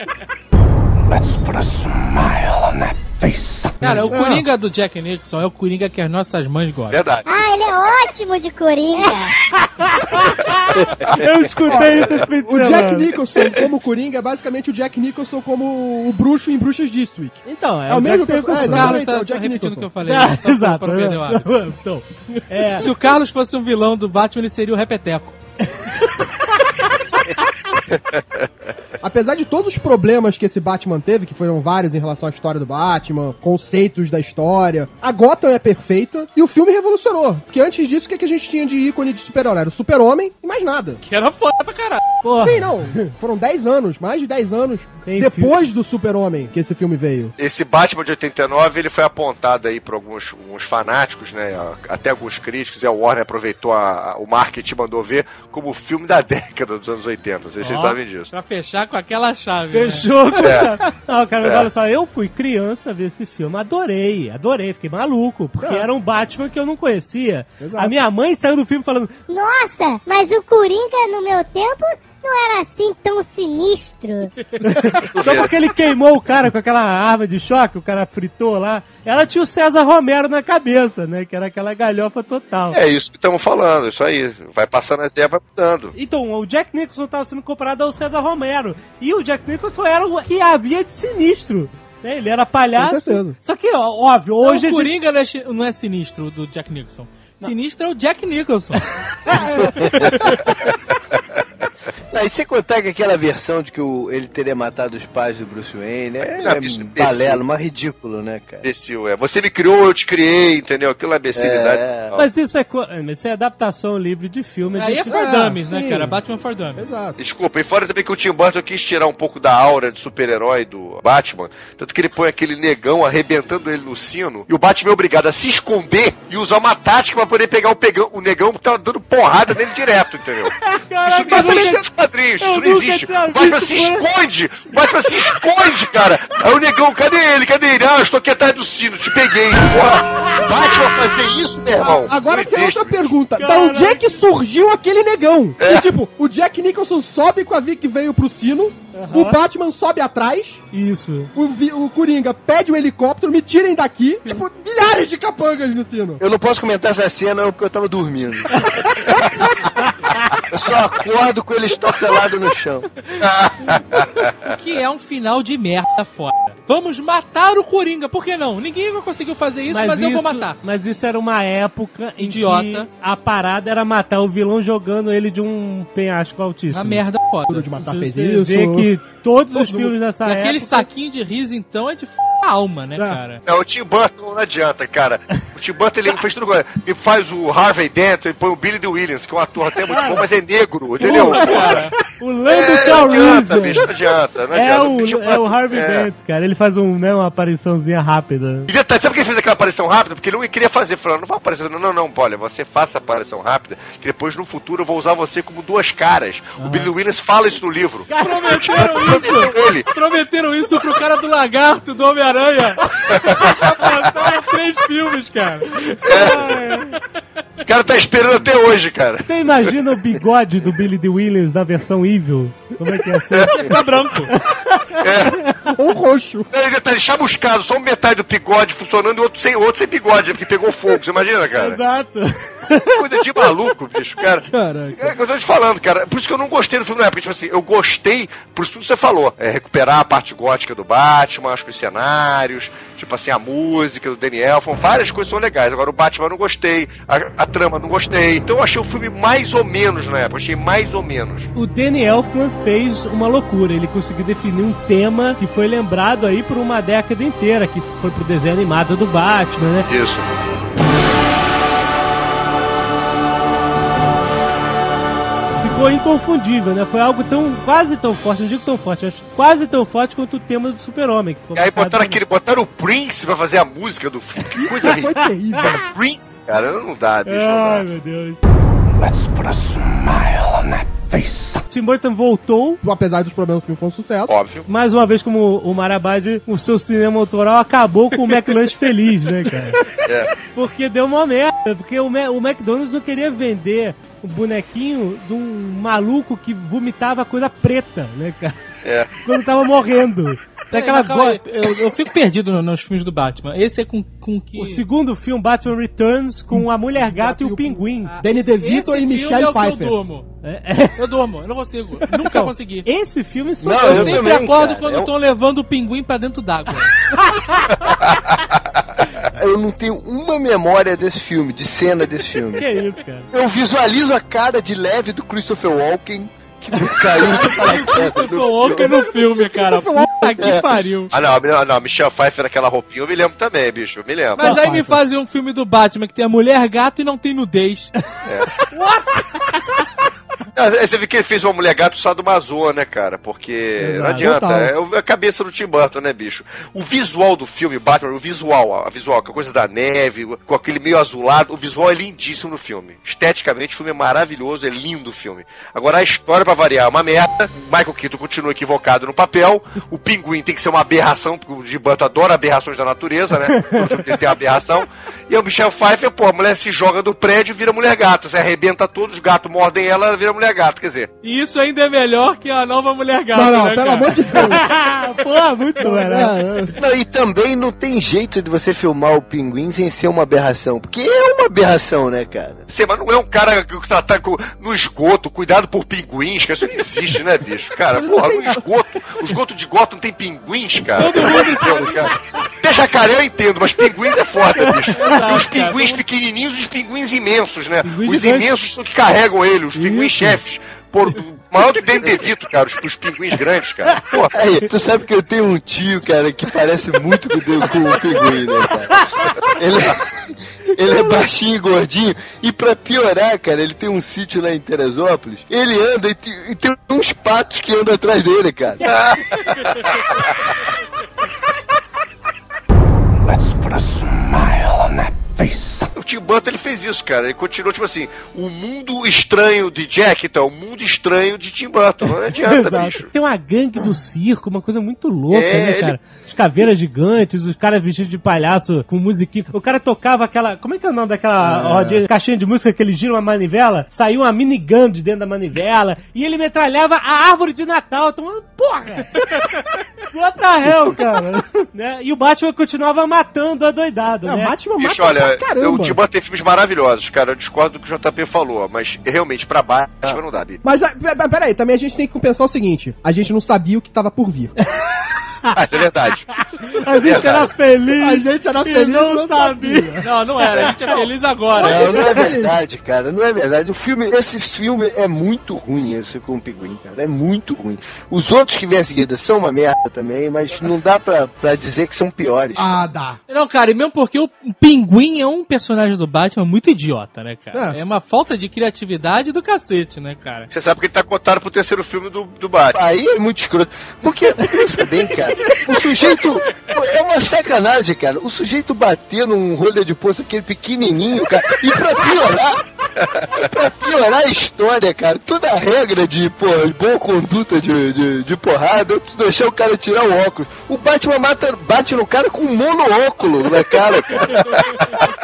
I: Let's put a smile on that face.
F: Cara, o Coringa do Jack Nixon é o Coringa que as nossas mães gostam.
L: Verdade.
J: Ah, ele é ótimo de Coringa. <laughs>
B: Eu escutei isso esse fim de
C: O Jack. Nicholson como Coringa é basicamente o Jack Nicholson como o bruxo em Bruxas District.
B: Então, é,
C: É o mesmo
B: Jack
C: personagem.
B: Nicholson.
F: O Carlos
C: é
F: tá,
C: o Jack
F: tá repetindo o
C: Nicholson.
F: que eu falei.
B: Ah? <laughs>
F: Só
B: exato.
F: Pra perder o hábito.
B: Então, é,
F: Se o Carlos fosse um vilão do Batman, ele seria o Repeteco. <laughs> <laughs>
C: apesar de todos os problemas que esse Batman teve, que foram vários em relação à história do Batman, conceitos da história, a Gotham é perfeita e o filme revolucionou. Porque antes disso, o que, que a gente tinha de ícone de super-herói? Era o super-homem e mais nada.
F: Que era foda pra caralho.
B: Porra.
C: Sim, não. Foram 10 anos, mais de 10 anos
B: Sem
C: depois do super-homem que esse filme veio.
L: Esse Batman de 89, ele foi apontado aí por alguns, alguns fanáticos, né? Até alguns críticos, e a Warner aproveitou a- a- o marketing e mandou ver como o filme da <laughs> década dos anos 80. Não sei se vocês sabem disso.
F: Pra fechar com aquela chave. né?
B: Fechou com
L: É.
B: chave. Não, cara, mas
L: É.
B: olha só, eu fui criança ver esse filme, adorei, adorei, fiquei maluco, porque
C: É.
B: era um Batman que eu não conhecia.
C: Exato.
B: A minha mãe saiu do filme falando,
J: Nossa, mas o Coringa no meu tempo não era assim tão sinistro. <laughs>
B: só porque ele queimou o cara com aquela arma de choque, o cara fritou lá, ela tinha o César Romero na cabeça, né, que era aquela galhofa total.
L: É isso que estamos falando, isso aí. Vai passando as ervas, vai mudando.
B: Então, o Jack Nicholson estava sendo comparado ao César Romero. E o Jack Nicholson era o que havia de sinistro. né? Ele era palhaço.
C: Com certeza.
B: Só que, ó, óbvio, hoje. A
F: o
B: gente-
F: Coringa não é, não é sinistro do Jack Nicholson. Sinistro é o Jack Nicholson. <laughs>
D: E sem contar que aquela versão de que o, ele teria matado os pais do Bruce Wayne é,
L: Não,
D: é
L: isso é
D: um balelo, mas ridículo, né, cara?
L: Imbecil, é. Você me criou, eu te criei, entendeu? Aquilo é imbecilidade.
D: É.
B: Mas isso é, isso é adaptação livre de filme.
F: Aí é for dummies, né,
C: sim.
F: cara? Batman for dummies.
C: Exato.
L: Desculpa, e fora também que o Tim Burton quis tirar um pouco da aura de super-herói do Batman, tanto que ele põe aquele negão arrebentando ele no sino, e o Batman é obrigado a se esconder e usar uma tática pra poder pegar o, pegão, o negão que tava dando porrada nele direto, entendeu? <laughs> Isso não existe nos quadrinhos,
B: eu
L: isso não existe. Batman
B: visto,
L: se esconde! O Batman se esconde, cara! Aí o negão, cadê ele? Cadê ele? Ah, estou aqui atrás do sino, te peguei. Porra, Batman fazer isso, meu irmão.
C: Agora tem outra pergunta. Da
B: Caralho.
C: onde é que surgiu aquele negão?
L: É.
C: E, tipo, o Jack Nicholson sobe com a Vic que veio pro sino, o Batman sobe atrás,
B: Isso.
C: o, Vi- o Coringa pede um helicóptero, me tirem daqui. Tipo, milhares de capangas no sino.
D: Eu não posso comentar essa cena porque eu tava dormindo. <laughs> eu só acordo com ele estatelado no chão.
F: Que é um final de merda foda. Vamos matar o Coringa, por que não? Ninguém conseguiu fazer isso, mas, eu vou matar.
B: Mas isso era uma época em
F: Idiota.
B: que a parada era matar o vilão jogando ele de um penhasco altíssimo.
F: Uma merda foda.
C: Duro de matar
B: Você
C: fez isso.
B: vê que Yiğit. Todos os filmes dessa
F: E aquele
B: época...
F: saquinho de riso, então, é de f... a alma, né,
C: É.
F: cara?
L: Não, o Tim Burton não adianta, cara. O Tim Burton ele fez tudo. Ele faz o Harvey Dent, ele põe o Billy Dee Williams, que é um ator até muito bom, mas é negro, entendeu?
B: Cara. O Lando
L: É, não adianta,
B: Calrissian.
L: bicho, não adianta. Não
B: É
L: adianta.
B: o,
L: Tim
B: é o Harvey
L: é.
B: Dent, cara. Ele faz um, né, uma apariçãozinha rápida.
L: E detalhe, sabe por que ele fez aquela aparição rápida? Porque ele não queria fazer, falando, não vai aparecer, não, não, não, olha, você faça a aparição rápida, que depois no futuro eu vou usar você como duas caras. O Billy Williams fala isso no livro.
F: Prometeram isso!
L: Ele.
F: Prometeram isso pro cara do lagarto, do Homem-Aranha. <laughs> Passaram três filmes, cara.
L: O cara tá esperando até hoje, cara.
B: Você imagina o bigode do Billy Dee Williams na versão evil? Como é que ia ser?
F: Ia ficar branco.
C: Ou roxo.
L: Ele detalhe, chamuscado, só metade do bigode funcionando e outro sem, outro sem bigode, porque pegou fogo, você imagina, cara?
B: Exato.
L: Coisa de maluco, bicho, cara.
C: Caraca.
L: É o que eu tô te falando, cara. Por isso que eu não gostei do filme na época. Tipo assim, eu gostei, por isso tudo que você falou. É recuperar a parte gótica do Batman, acho que os cenários, tipo assim, a música do Daniel, foram várias coisas são legais. Agora o Batman eu não gostei, a, a trama eu não gostei. Então eu achei o filme mais ou menos na época, achei mais ou menos.
B: O Danny Elfman fez uma loucura. Ele conseguiu definir um tema que foi lembrado aí por uma década inteira, que foi pro desenho animado do Batman, né?
L: Isso.
B: Ficou inconfundível, né? Foi algo tão, quase tão forte, não digo tão forte, mas quase tão forte quanto o tema do Super-Homem.
L: E aí botaram aquele, botaram o Prince pra fazer a música do filme. Que coisa <laughs>
C: terrível.
L: Cara, Prince, cara, não dá. Não
B: Ai, meu Deus.
I: Let's put a smile on that face.
B: Tim Burton voltou,
C: Apesar dos problemas, o filme foi um sucesso.
L: Óbvio.
B: mais uma vez como o Marabad, o seu cinema autoral acabou com o McLanche feliz, né, cara?
L: É.
B: Porque deu uma merda, porque o, Ma- o McDonald's não queria vender o bonequinho de um maluco que vomitava coisa preta, né, cara?
L: É.
B: Quando tava morrendo. <laughs> Tem aquela
F: aí,
B: go-
F: eu, eu fico perdido no- nos filmes do Batman. Esse é com, com que.
B: O segundo filme, Batman Returns, com a Mulher Gato e o Pinguim.
F: Ah,
C: Danny DeVito e Michelle
F: é
C: Pfeiffer.
F: Eu durmo.
B: É, é.
F: Eu durmo, eu não consigo. <laughs> Nunca consegui.
B: Esse filme só
D: Não,
F: Eu,
D: eu
F: sempre
D: também,
F: acordo
D: cara.
F: quando
D: Eu-
F: estão levando o pinguim pra dentro d'água. <laughs>
D: Eu não tenho uma memória desse filme, de cena desse filme.
B: Que isso, cara?
D: Eu visualizo a cara de leve do Christopher Walken, <laughs> que caiu de paraquedas.
F: Christopher Walken no filme, cara. <laughs> Puta que pariu.
L: Ah, não, não, não, Michelle Pfeiffer naquela roupinha, eu me lembro também, bicho, eu me lembro.
F: Mas aí me fazem um filme do Batman que tem a mulher gato e não tem nudez. <laughs>
L: Ah, Você vê que ele fez uma mulher gato só do Mazô, né, cara? Porque
C: Exato.
L: não adianta. É o- a cabeça do Tim Burton, né, bicho? O visual do filme, Batman, o visual, a visual, com a coisa da neve, com aquele meio azulado, o visual é lindíssimo no filme. Esteticamente, o filme é maravilhoso, é lindo o filme. Agora, a história, pra variar, é uma merda. Michael Keaton continua equivocado no papel. O pinguim tem que ser uma aberração, porque o Tim Burton adora aberrações da natureza, né? <laughs> Filme tem que ter uma aberração. E o Michel Pfeiffer, pô, a mulher se joga do prédio e vira mulher gato. Você arrebenta todos, os gatos mordem ela, ela vira mulher gato. Quer dizer,
F: E isso ainda é melhor que a nova mulher gato,
C: Não, não,
F: né,
C: pelo
F: cara?
C: amor de Deus. <laughs>
B: Pô, muito melhor.
C: É,
D: Não, e também não tem jeito de você filmar o pinguim sem ser uma aberração. Porque é uma aberração, né, cara?
L: Você, mas não é um cara que tá, tá no esgoto, cuidado por pinguins, que isso não existe, né, bicho? Cara, porra, no esgoto, o esgoto de Gotham tem pinguins, cara. Amor de Deus, cara. Até jacaré eu entendo, mas pinguins é foda, bicho. <laughs> E os pinguins pequenininhos e os pinguins imensos, né?
B: Pinguins
L: os imensos são que carregam ele, os pinguins
B: Isso.
L: Chefes. Por, maior do que Danny DeVito, cara, os, os pinguins grandes, cara. Porra. <laughs>
D: Aí, tu sabe que eu tenho um tio, cara, que parece muito com, o- com o pinguim, né, cara? Ele é, ele é baixinho e gordinho. E pra piorar, cara, ele tem um sítio lá em Teresópolis. Ele anda e, e tem uns patos que andam atrás dele, cara. <laughs>
I: Let's put a smile on that face.
L: O Tim Burton ele fez isso, cara. Ele continuou, tipo assim, o mundo estranho de Jack, então, o mundo estranho de Tim Burton. Não <laughs> adianta, bicho.
B: Tem uma gangue do circo, uma coisa muito louca,
L: É,
B: né, cara? Os caveiras gigantes, os caras vestidos de palhaço com musiquinha. O cara tocava aquela. Como é que é o nome daquela rodinha, caixinha de música que ele gira uma manivela? Saiu uma minigun de dentro da manivela e ele metralhava a árvore de Natal. Tomando porra! <laughs> What the hell, cara? <laughs> né? E o Batman continuava matando a doidado,
C: É,
B: né?
C: Batman
L: Bicho, olha,
C: pra caramba.
L: o Burton tem filmes maravilhosos, cara. Eu discordo do que o JP falou, mas realmente, pra Batman não dá, bicho.
C: Mas ah, pe- pe- peraí, também a gente tem que pensar o seguinte: a gente não sabia o que tava por vir. <laughs>
L: Ah, é verdade.
B: A gente era feliz.
C: A gente era feliz
B: não,
C: não
B: sabia.
F: Não, não era. A gente é feliz agora.
D: Não, não é verdade, cara. Não é verdade. O filme, esse filme é muito ruim, esse com o pinguim, cara. É muito ruim. Os outros que vêm a seguida são uma merda também, mas não dá pra, pra dizer que são piores.
C: Ah, dá.
F: Não, cara, e mesmo porque o Pinguim é um personagem do Batman muito idiota, né, cara?
C: É.
F: É, uma falta de criatividade do cacete, né, cara?
L: Você sabe que ele tá cotado pro terceiro filme do, do Batman.
D: Aí é muito escroto. Porque, pensa bem, cara, o sujeito. É uma sacanagem, cara. O sujeito bater num rolha de poço aquele pequenininho, cara. E pra piorar. e pra piorar a história, cara, toda a regra de, pô, de boa conduta de, de, de porrada é tu deixar o cara tirar o óculos. O Batman mata, bate no cara com um monóculo na cara, cara.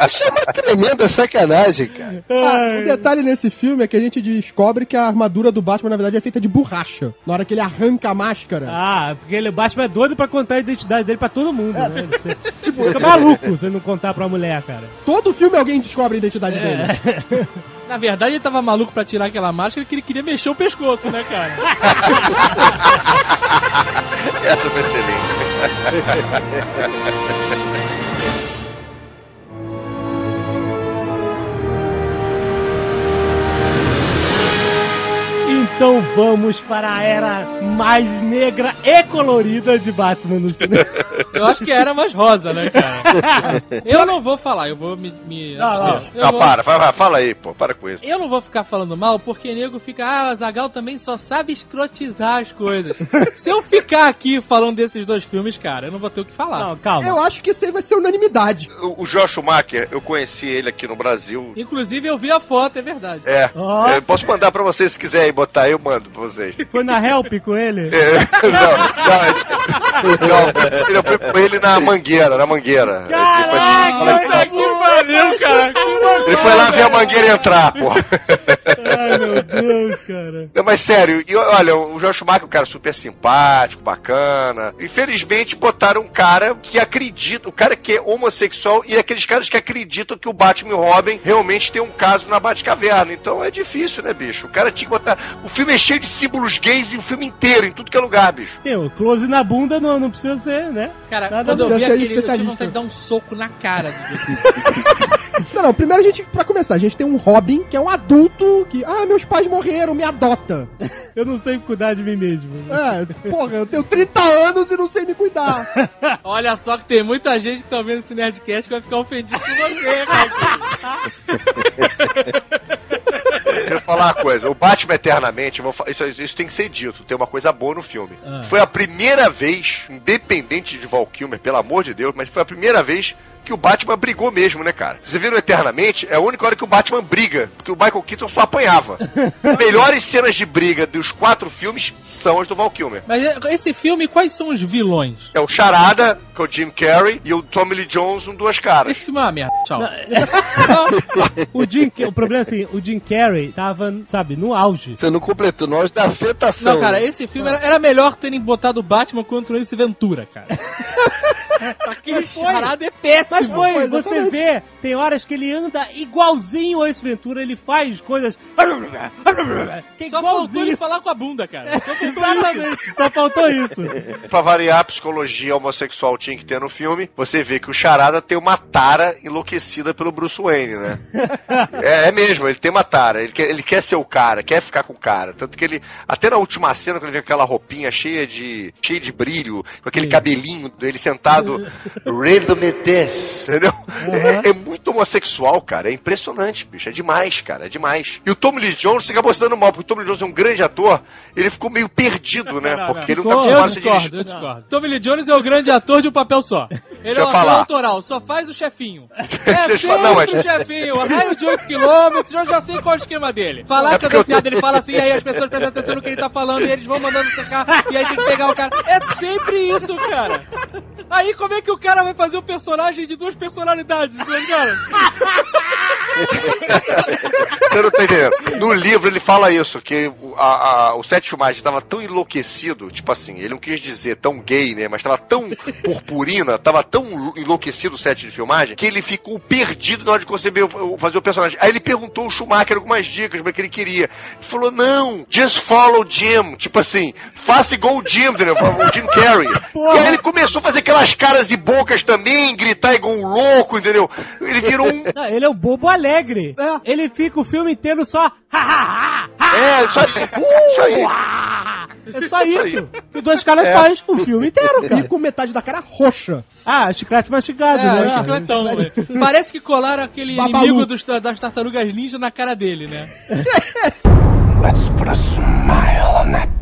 D: Isso é uma tremenda sacanagem, cara.
C: Ah, o detalhe nesse filme é que a gente descobre que a armadura do Batman, na verdade, é feita de borracha. Na hora que ele arranca a máscara.
B: Ah, porque ele, o Batman é doido pra contar a identidade dele pra todo mundo, né? Você, <laughs> tipo, fica maluco se ele não contar pra mulher, cara.
C: Todo filme alguém descobre a identidade dele. <laughs>
F: Na verdade, ele tava maluco pra tirar aquela máscara que ele queria mexer o pescoço, né, cara? <laughs>
L: Essa foi excelente.
B: Então vamos para a era mais negra e colorida de Batman no cinema. <laughs>
F: Eu acho que era mais rosa, né, cara? <laughs> Eu não vou falar, eu vou me. me
B: Não,
F: vou-
L: para, vai, vai, fala aí, pô, para com isso.
F: Eu não vou ficar falando mal, porque nego fica, ah, Zagal também só sabe escrotizar as coisas. <laughs> Se eu ficar aqui falando desses dois filmes, cara, eu não vou ter o que falar.
B: Não, calma.
C: Eu acho que isso aí vai ser unanimidade.
L: O, o Josh Schumacher, eu conheci ele aqui no Brasil.
F: Inclusive, eu vi a foto, é verdade.
L: É, eu posso mandar pra vocês se quiserem botar, eu mando pra vocês.
B: Foi na Help com ele?
L: É, <laughs> não, não, não, eu fui com ele na mangueira, na mangueira.
B: Caraca,
F: Puta que pariu, cara!
L: Ele foi lá ver a mangueira entrar, pô.
B: Deus, cara.
L: Não, mas sério, e olha, o João Schumacher é um cara super simpático, bacana. Infelizmente botaram um cara que acredita, o cara que é homossexual e aqueles caras que acreditam que o Batman e o Robin realmente tem um caso na Batcaverna. Então é difícil, né, bicho? O cara tinha que botar. O filme é cheio de símbolos gays e o filme inteiro, em tudo que é lugar, bicho.
B: Sim, o close na bunda não, não precisa ser, né?
F: Cara,
B: Nada
F: quando eu vi aquele, eu tive vontade de dar um soco na cara do <laughs>
C: Não, não, primeiro a gente, pra começar, a gente tem um Robin, que é um adulto que, ah, meus pais morreram, me adota. <laughs>
B: Eu não sei cuidar de mim mesmo.
C: É, porra, eu tenho 30 anos e não sei me cuidar. <laughs>
F: Olha só que tem muita gente que tá vendo esse Nerdcast que vai ficar ofendido com você, cara.
L: Eu quero falar uma coisa. O Batman Eternamente, vou isso, isso tem que ser dito. Tem uma coisa boa no filme.
B: Ah.
L: Foi a primeira vez, independente de Val Kilmer, pelo amor de Deus, mas foi a primeira vez que o Batman brigou mesmo, né, cara? Você viram Eternamente, é a única hora que o Batman briga, porque o Michael Keaton só apanhava. <laughs> Melhores cenas de briga dos quatro filmes são as do Val Kilmer.
F: Mas é, esse filme, quais são os vilões?
L: É o Charada, que é o Jim Carrey, e o Tommy Lee Jones, um duas caras.
F: Esse filme é uma merda. Tchau. <laughs> <laughs>
B: O, Jim, o problema é assim, o Jim Carrey tava, sabe, no auge.
D: Você não completou, nós da afetação.
F: Não, cara, esse filme era, era melhor terem botado o Batman contra esse Ventura, cara. Aquele charada é péssimo.
B: Mas foi,
C: Foi,
B: você
C: exatamente.
B: vê, tem horas que ele anda igualzinho ao Ace Ventura, ele faz coisas. Que é
F: Só faltou ele falar com a bunda, cara. Só faltou isso.
B: Exatamente, só faltou isso.
L: Pra variar a psicologia homossexual tinha que ter no filme, você vê que o Charada tem uma tara enlouquecida pelo Bruce Wayne, né? <laughs> é, é mesmo, ele tem uma tara, ele quer, ele quer ser o cara, quer ficar com o cara. Tanto que ele, até na última cena, quando ele vê aquela roupinha cheia de, cheia de brilho, com aquele cabelinho dele sentado, redo me des, entendeu? É, é muito homossexual, cara, é impressionante, bicho, é demais, cara, é demais. E o Tom Lee Jones se acabou se dando mal, porque o Tom Lee Jones é um grande ator, ele ficou meio perdido, né?
B: Não, não,
L: porque ele não
B: ficou-
L: tá
F: Eu
L: acostumado a ser
F: discordo,
L: dirigido.
F: eu discordo. Tommy Lee Jones é o grande ator de um papel só. Ele
L: Deixa
F: é
L: eu
F: um ator autoral, só faz o chefinho. <laughs> É
L: eu
F: sempre
L: não, mas-
F: o chefinho, raio de 8 km, eu já sei qual é o esquema dele. Falar
L: É porque eu
F: cadenciado, ele fala assim, aí as pessoas prestam atenção no que ele tá falando, e eles vão mandando secar, e aí tem que pegar o cara. É sempre isso, cara. Aí como é que o cara vai fazer um personagem de duas personalidades, né, cara? <laughs> <laughs>
L: Você não tá entendendo. No livro ele fala isso, que o, a, a- o set de filmagem estava tão enlouquecido, tipo assim, ele não quis dizer tão gay, né? Mas estava tão purpurina, estava tão enlouquecido o set de filmagem, que ele ficou perdido na hora de conceber o- o- fazer o personagem. Aí ele perguntou ao Schumacher algumas dicas para que ele queria. Ele falou, não, just follow Jim. Tipo assim, faça igual o Jim, entendeu? O Jim Carrey. E aí ele começou a fazer aquelas caras e bocas também, gritar igual um louco, entendeu? Ele virou um
B: Não, ele é o bobo alegre. Ele fica o filme inteiro só.
L: É, isso aí. Isso aí.
B: É só isso. E Dois Caras faz o filme inteiro,
C: E
B: cara.
C: com metade da cara roxa.
B: Ah, chiclete mastigado,
F: É,
B: né?
F: o chicletão, velho. Parece que colaram aquele
C: Babalu.
F: inimigo dos, das tartarugas ninja na cara dele, né? <laughs>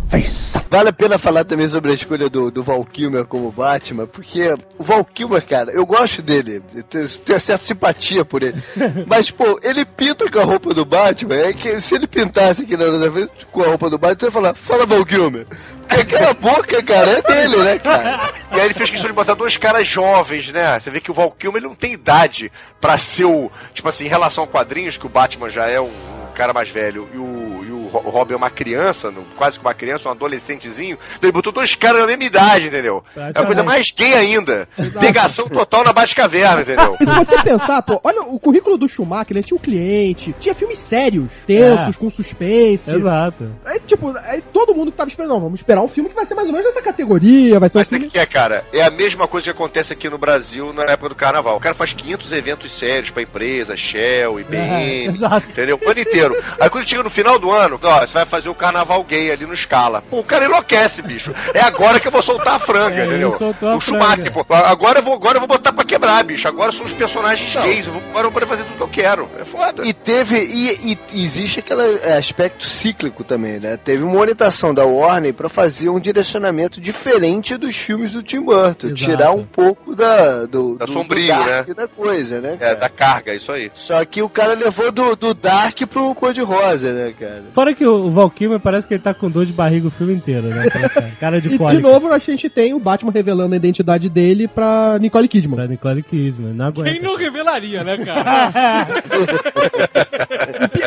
D: Vale a pena falar também sobre a escolha do, do Val Kilmer como Batman, porque o Val Kilmer, cara, eu gosto dele, eu tenho, tenho certa simpatia por ele. <laughs> Mas, pô, ele pinta com a roupa do Batman, é que se ele pintasse aqui na hora da frente com a roupa do Batman, você ia falar, fala Val Kilmer. Porque aquela boca, cara, é dele, né, cara?
L: E aí ele fez questão de botar dois caras jovens, né? Você vê que o Val Kilmer ele não tem idade pra ser o. Tipo assim, em relação a quadrinhos, que o Batman já é um, um cara mais velho e o, e o Ro- o Robin é uma criança, no- quase que uma criança, um adolescentezinho. Então ele botou dois caras da mesma idade, entendeu? É a coisa mais gay ainda. Pegação total na Batcaverna, entendeu?
C: E se você pensar, pô, olha o currículo do Schumacher, ele tinha um cliente, tinha filmes sérios, tensos,
B: É.
C: com suspense.
B: Exato.
C: Aí, tipo, aí todo mundo que tava esperando, não, vamos esperar um filme que vai ser mais ou menos dessa categoria, vai ser um
L: Mas
C: filme...
L: sabe o que é, cara? É a mesma coisa que acontece aqui no Brasil na época do carnaval. O cara faz 500 eventos sérios pra empresa, Shell,
B: É,
L: IBM,
B: exato.
L: entendeu? O ano inteiro. Aí quando chega no final do ano, ó, você vai fazer o carnaval gay ali no Scala. Pô, o cara enlouquece, bicho. É agora que eu vou soltar a franga,
B: É,
L: entendeu?
B: a
L: o Schumacher, pô. Agora eu, vou, agora eu vou botar pra quebrar, bicho. Agora são os personagens gays. Eu vou, agora eu vou poder fazer tudo que eu quero. É foda.
D: E teve, e, e existe aquele é, aspecto cíclico também, né? Teve uma orientação da Warner pra fazer um direcionamento diferente dos filmes do Tim Burton,
B: Exato.
D: tirar um pouco da do,
L: Da
D: do,
L: sombrio,
D: do dark
L: né?
D: da coisa, né?
L: É,
D: cara?
L: da carga, isso aí.
D: Só que o cara levou do, do dark pro cor de rosa, né, cara?
B: Fora que o Val Kilmer parece que ele tá com dor de barriga o filme inteiro, né? Cara- de <laughs>
C: E de
B: cólica.
C: novo a gente tem o Batman revelando a identidade dele pra Nicole Kidman.
B: Pra Nicole Kidman, não aguenta.
F: Quem não revelaria, né, cara? <laughs>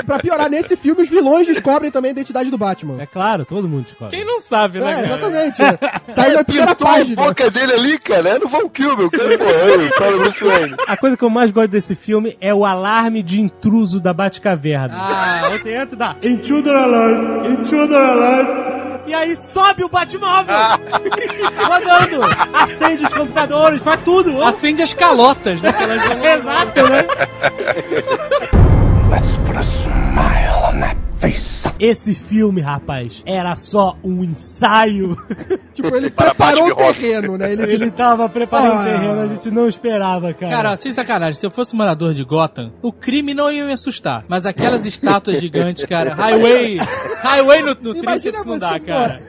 C: Pra piorar, nesse filme os vilões descobrem também a identidade do Batman.
B: É claro, todo mundo descobre.
F: Quem não sabe, né,
C: É,
F: cara?
C: exatamente. <laughs> Saiu na primeira
D: Pintou a
C: página.
D: boca dele ali, cara, era o Val Kilmer, o cara morreu, Bruce Wayne.
B: A coisa que eu mais gosto desse filme é o alarme de intruso da Batcaverna.
F: Ah,
B: Você entra e dá Intruder Alert, Intruder Alert. E aí sobe o Batmóvel! <laughs> Rodando! Acende os computadores, faz tudo!
F: Acende as calotas, né? <laughs>
B: Exato, né?
I: Let's put a
B: Esse filme, rapaz, era só um ensaio. <laughs>
C: Tipo, ele
L: Para
C: preparou o terreno, né? Ele,
B: Ele tava preparando
C: Ah.
B: o terreno, a gente não esperava, cara.
F: Cara, sem sacanagem, se eu fosse morador de Gotham, o crime não ia me assustar. Mas aquelas estátuas gigantes, cara, highway, highway no, no tríceps não dá, cara.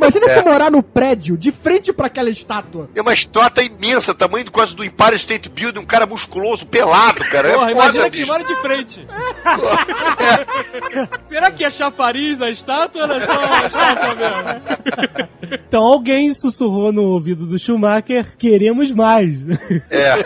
C: Imagina você morar no prédio, de frente pra aquela estátua.
L: É uma estátua imensa, tamanho do quase do Empire State Building, um cara musculoso, pelado, cara.
F: Porra,
L: é foda,
F: imagina que mora de frente. <laughs> Será que é chafariz a estátua ou é só a estátua mesmo?
B: Então alguém sussurrou no ouvido do Schumacher, queremos mais.
L: É.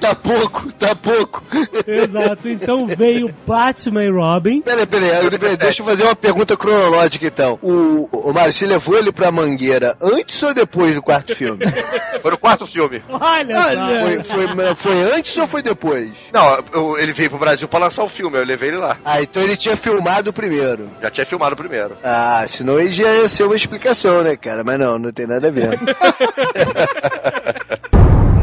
D: Tá pouco, tá pouco.
B: Exato, então veio Batman e Robin.
D: Peraí, peraí, peraí, deixa eu fazer uma pergunta cronológica então. O, o Mário, você levou ele pra mangueira antes ou depois do quarto filme? <laughs>
L: Foi no quarto filme.
B: Olha só.
D: Foi, foi, foi antes ou foi depois?
L: Não, eu- ele veio pro Brasil pra lançar o filme, eu levei ele lá.
D: Ah, então ele tinha filmado primeiro.
L: Já tinha filmado primeiro.
D: Ah, senão aí já ia ser uma explicação, né, cara? Mas não, não tem nada a ver. <laughs>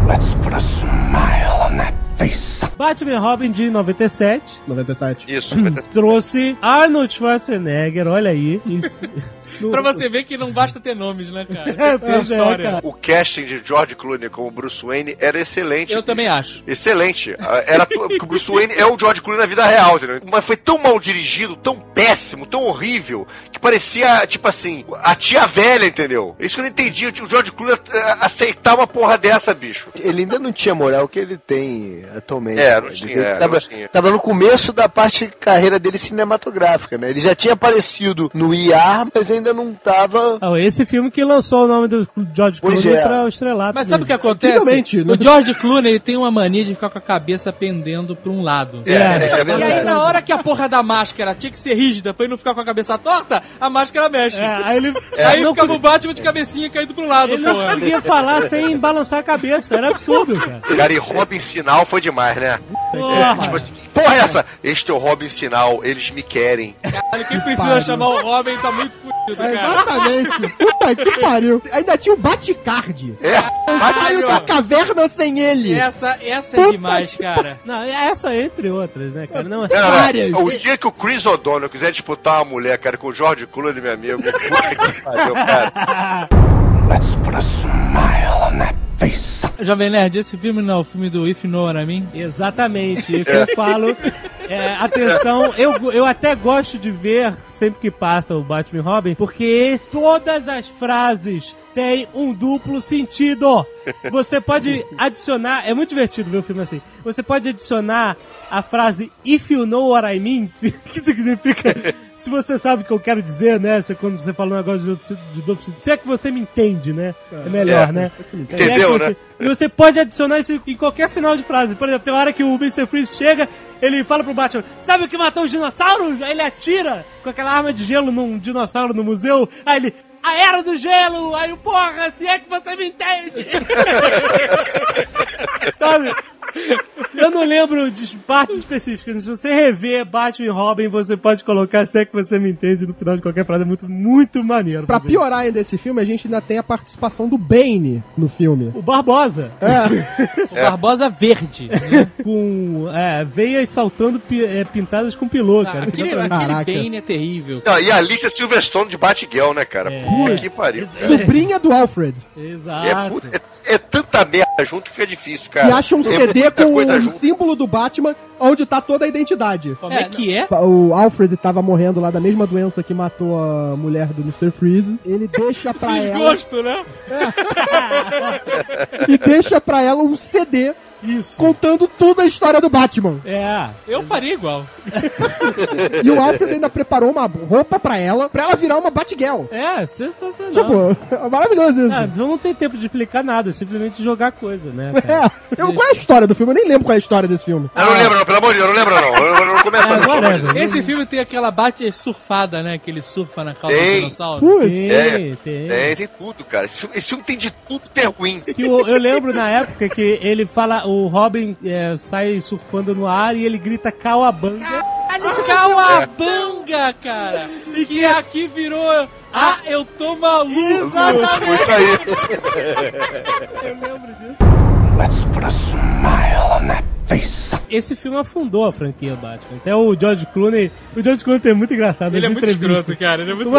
I: Let's put a smile on that face.
B: Batman e Robin de 97
C: 97.
L: Isso,
B: trouxe Arnold Schwarzenegger, olha aí. Isso. <laughs> No-
F: Pra você ver que não basta ter nomes, né, cara? <laughs>
B: É, é,
F: história.
B: cara.
L: O casting de George Clooney como Bruce Wayne era excelente.
F: Eu também acho.
L: Excelente. Ah, Era o <laughs> Bruce Wayne é o George Clooney na vida real, entendeu? Mas foi tão mal dirigido, tão péssimo, tão horrível, que parecia, tipo assim, a tia velha, entendeu? Isso que eu não entendi. O George Clooney aceitar uma porra dessa, bicho.
D: Ele ainda não tinha moral que ele tem atualmente.
L: É, não
D: Ele
L: tinha, é,
D: tava,
L: não tinha.
D: tava no começo da parte de carreira dele cinematográfica, né? Ele já tinha aparecido no IAR, mas ainda não tava.
B: Ah, esse filme que lançou o nome do George
D: Pois
B: Clooney
D: é.
B: pra o estrelato.
F: Mas sabe o que acontece?
C: Finalmente, né?
F: O George Clooney ele tem uma mania de ficar com a cabeça pendendo pra um lado.
L: É, é, é
F: E aí, na hora que a porra da máscara tinha que ser rígida pra ele não ficar com a cabeça torta, a máscara mexe.
B: É, aí ele, <laughs>
F: Aí
B: não
F: ficava o Batman de cabecinha caído pro lado,
B: ele não
F: porra.
B: conseguia falar sem balançar a cabeça, era absurdo, cara.
L: Cara, e Robin Sinal foi demais, né?
B: Porra.
L: Tipo assim, porra é essa? Este é o Robin Sinal, eles me querem.
F: Caralho, quem precisa chamar o Robin tá muito fudido,
C: É,
F: cara.
C: exatamente. Puta que pariu. Ainda tinha o Batcard.
L: É,
C: Saiu da caverna sem ele.
F: Essa, essa é demais, cara.
B: Não, é essa entre outras, né, cara? Não,
L: não,
C: Várias.
L: O dia que o Chris O'Donnell quiser disputar uma mulher, cara, com o George Clooney, meu amigo, <laughs> puta que pariu, cara. <laughs>
I: Let's put a smile on that face.
F: Jovem Nerd, esse filme não é o filme do If Know What I Mean?
B: Exatamente. O que <laughs> eu falo é, atenção, eu, eu até gosto de ver sempre que passa o Batman e Robin, porque esse- todas as frases têm um duplo sentido. <laughs> Você pode adicionar, é muito divertido ver o filme assim. Você pode adicionar a frase If you know what I mean, <laughs> que significa <laughs> se você sabe o que eu quero dizer, né? Você, quando você fala um negócio de, duplo sentido, se é que você me entende, né? É melhor,
L: É.
B: né? Se
L: Entendeu,
B: que você,
L: né?
B: você pode adicionar isso em qualquer final de frase. Por exemplo, tem hora que o Mr. Freeze chega, ele fala pro Batman, sabe o que matou os dinossauros? Aí ele atira com aquela arma de gelo num dinossauro no museu. Aí ele, a era do gelo! Aí o porra, se é que você me entende! <laughs> sabe? <laughs> Eu não lembro de partes específicas. Se você rever Batman e Robin, você pode colocar se é que você me entende no final de qualquer frase. É muito, muito maneiro.
C: Pra
B: fazer.
C: piorar ainda esse filme, a gente ainda tem a participação do Bane no filme.
B: O Barbosa. <laughs>
F: O Barbosa Verde. né? <laughs>
B: com é, veias saltando é, pintadas com pilô, cara.
F: aquele, aquele. Bane é terrível.
L: Não, e a Alicia Silverstone de Batgirl, né, cara?
B: É.
L: Puta que pariu.
C: Sobrinha do Alfred.
L: É,
B: Exato.
L: puta- é- é tanta merda junto que fica difícil, cara.
C: e acha um
L: É
C: CD com o
L: junto.
C: símbolo do Batman, onde tá toda a identidade.
F: Como é, que é?
C: O Alfred tava morrendo lá da mesma doença que matou a mulher do Mr. Freeze. Ele deixa pra <laughs> ela
F: Desgosto, né? <laughs>
C: e deixa pra ela um CD
B: Isso.
C: contando toda a história do Batman.
B: É.
F: Eu faria igual. <laughs>
C: E o Alfred ainda preparou uma roupa pra ela, pra ela virar uma Batgirl.
B: É, sensacional.
C: Tipo, é maravilhoso isso.
B: Ah, então não tem tempo de explicar nada, é simplesmente jogar coisa, né? cara?
C: É. Eu, qual é a história do filme? Eu nem lembro qual é a história desse filme.
L: Eu não lembro, não, pelo amor de Deus, eu não lembro, não. Eu não, não começa,
B: É,
L: de
B: whatever.
L: Deus.
F: Esse filme tem aquela bate surfada, né? Que ele surfa na cauda do dinossauro.
B: Sim,
L: É,
B: tem.
L: É, tem tudo, cara. Esse filme, esse filme tem de tudo que é ruim.
B: Que eu, eu lembro na época que ele fala, o Robin é, sai surfando no ar e ele grita Cauabanga.
F: Cauabanga, cara! E que aqui virou. Ah, eu tô maluco!
L: Isso aí. <laughs>
B: Eu lembro disso.
I: Let's put a smile on that face.
B: Esse filme afundou a franquia Batman. Até o George Clooney. O George Clooney é muito engraçado.
F: Ele é muito escroto, cara. Ele é muito. <laughs>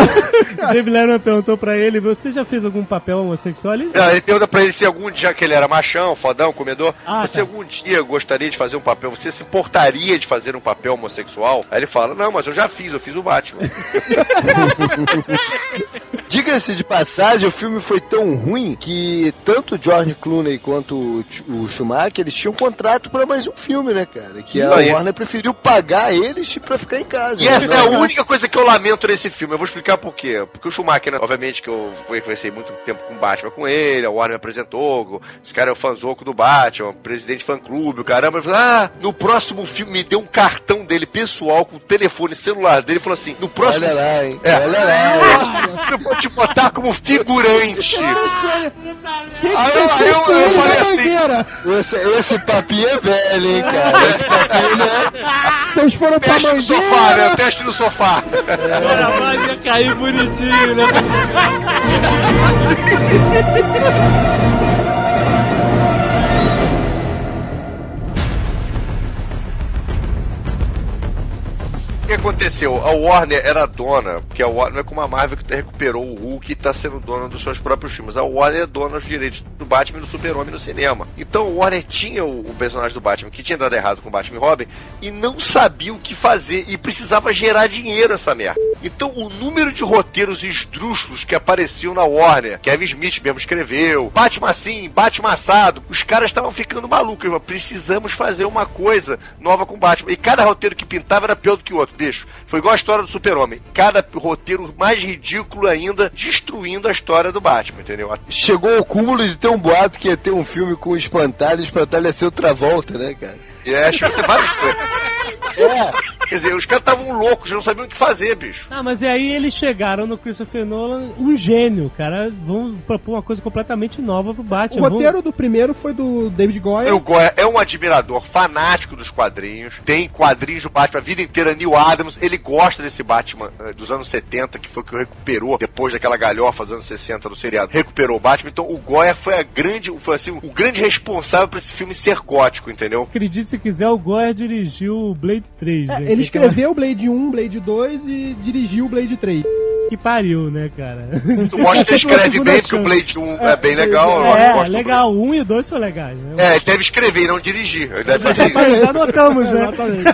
B: O David Letterman perguntou pra ele: Você já fez algum papel homossexual? Ele,
L: Não, ele pergunta pra ele se algum dia que ele era machão, fodão, comedor,
B: Ah,
L: você
B: tá.
L: algum dia gostaria de fazer um papel, você se importaria de fazer um papel homossexual? Aí ele fala, não, mas eu já fiz, eu fiz o Batman. <laughs>
D: Diga-se de passagem, o filme foi tão ruim que tanto o George Clooney quanto o, Ch- o Schumacher, eles tinham um contrato pra mais um filme, né, cara? Que a
L: Aí.
D: Warner preferiu pagar eles pra ficar em casa.
L: E essa é a
D: Não,
L: única coisa que eu lamento nesse filme. Eu vou explicar por quê. Porque o Schumacher, né, obviamente, que eu fui- conversei muito tempo com o Batman com ele, a Warner apresentou, esse cara é o fanzoco do Batman, presidente fã-clube, o caramba. Ele falou, ah, no próximo filme me deu um cartão dele pessoal com o telefone celular dele e falou assim: no próximo
D: Olha lá, hein?
L: É.
D: Olha lá. <laughs>
L: eu vou te botar como figurante.
C: Que que
L: Aí eu, eu, eu
C: com
L: falei assim?
D: Esse, esse papinho é velho, hein, cara? Esse papinho, né?
C: Vocês foram pra
L: teste no sofá,
C: mangueira.
L: né? Teste no sofá.
F: Agora mais ia cair bonitinho, né? <laughs>
L: que aconteceu? A Warner era dona, porque a Warner é como a Marvel que recuperou o Hulk e tá sendo dona dos seus próprios filmes. A Warner é dona dos direitos do Batman e do Super-Homem no cinema. Então a Warner tinha o, o personagem do Batman que tinha dado errado com o Batman e Robin e não sabia o que fazer e precisava gerar dinheiro essa merda. Então o número de roteiros esdrúxulos que apareciam na Warner, Kevin Smith mesmo escreveu, Batman assim, Batman assado, os caras estavam ficando malucos. Precisamos fazer uma coisa nova com Batman. E cada roteiro que pintava era pior do que o outro, bicho. Foi igual a história do Super-Homem. Cada roteiro mais ridículo ainda, destruindo a história do Batman, entendeu?
D: Chegou o cúmulo de ter um boato que ia ter um filme com o Espantalho, o Espantalho ia ser outra volta, né, cara?
L: E é, acho que tem várias coisas.
D: É,
L: Quer dizer, os caras estavam loucos, não sabiam o que fazer, bicho.
B: Ah, mas e aí eles chegaram no Christopher Nolan, um gênio, cara. Vão propor uma coisa completamente nova pro
C: O
B: Batman. Vão-
C: roteiro do primeiro foi do David Goyer.
L: O Goya é um admirador fanático dos quadrinhos. Tem quadrinhos do Batman a vida inteira. Neil Adams, ele gosta desse Batman eh, dos anos 70, que foi o que recuperou depois daquela galhofa dos anos 60 do seriado. Recuperou o Batman. Então o Goya foi a grande, foi assim, o grande responsável por esse filme ser gótico, entendeu?
B: Acredite se quiser, o Goya dirigiu o Blade 3.
C: É,
B: né?
C: ele escreveu o Blade 1, Blade 2 e dirigiu o Blade 3.
B: Que pariu, né, cara?
L: Tu <laughs> mostra
B: a
L: escreve bem, porque o. Blade 1 é, bem legal.
B: É,
L: do
B: legal. Um e o dois são legais, né?
L: Blade. É, ele deve escrever e não dirigir. Ele deve fazer isso.
B: Já <laughs> notamos, né?
C: Exatamente.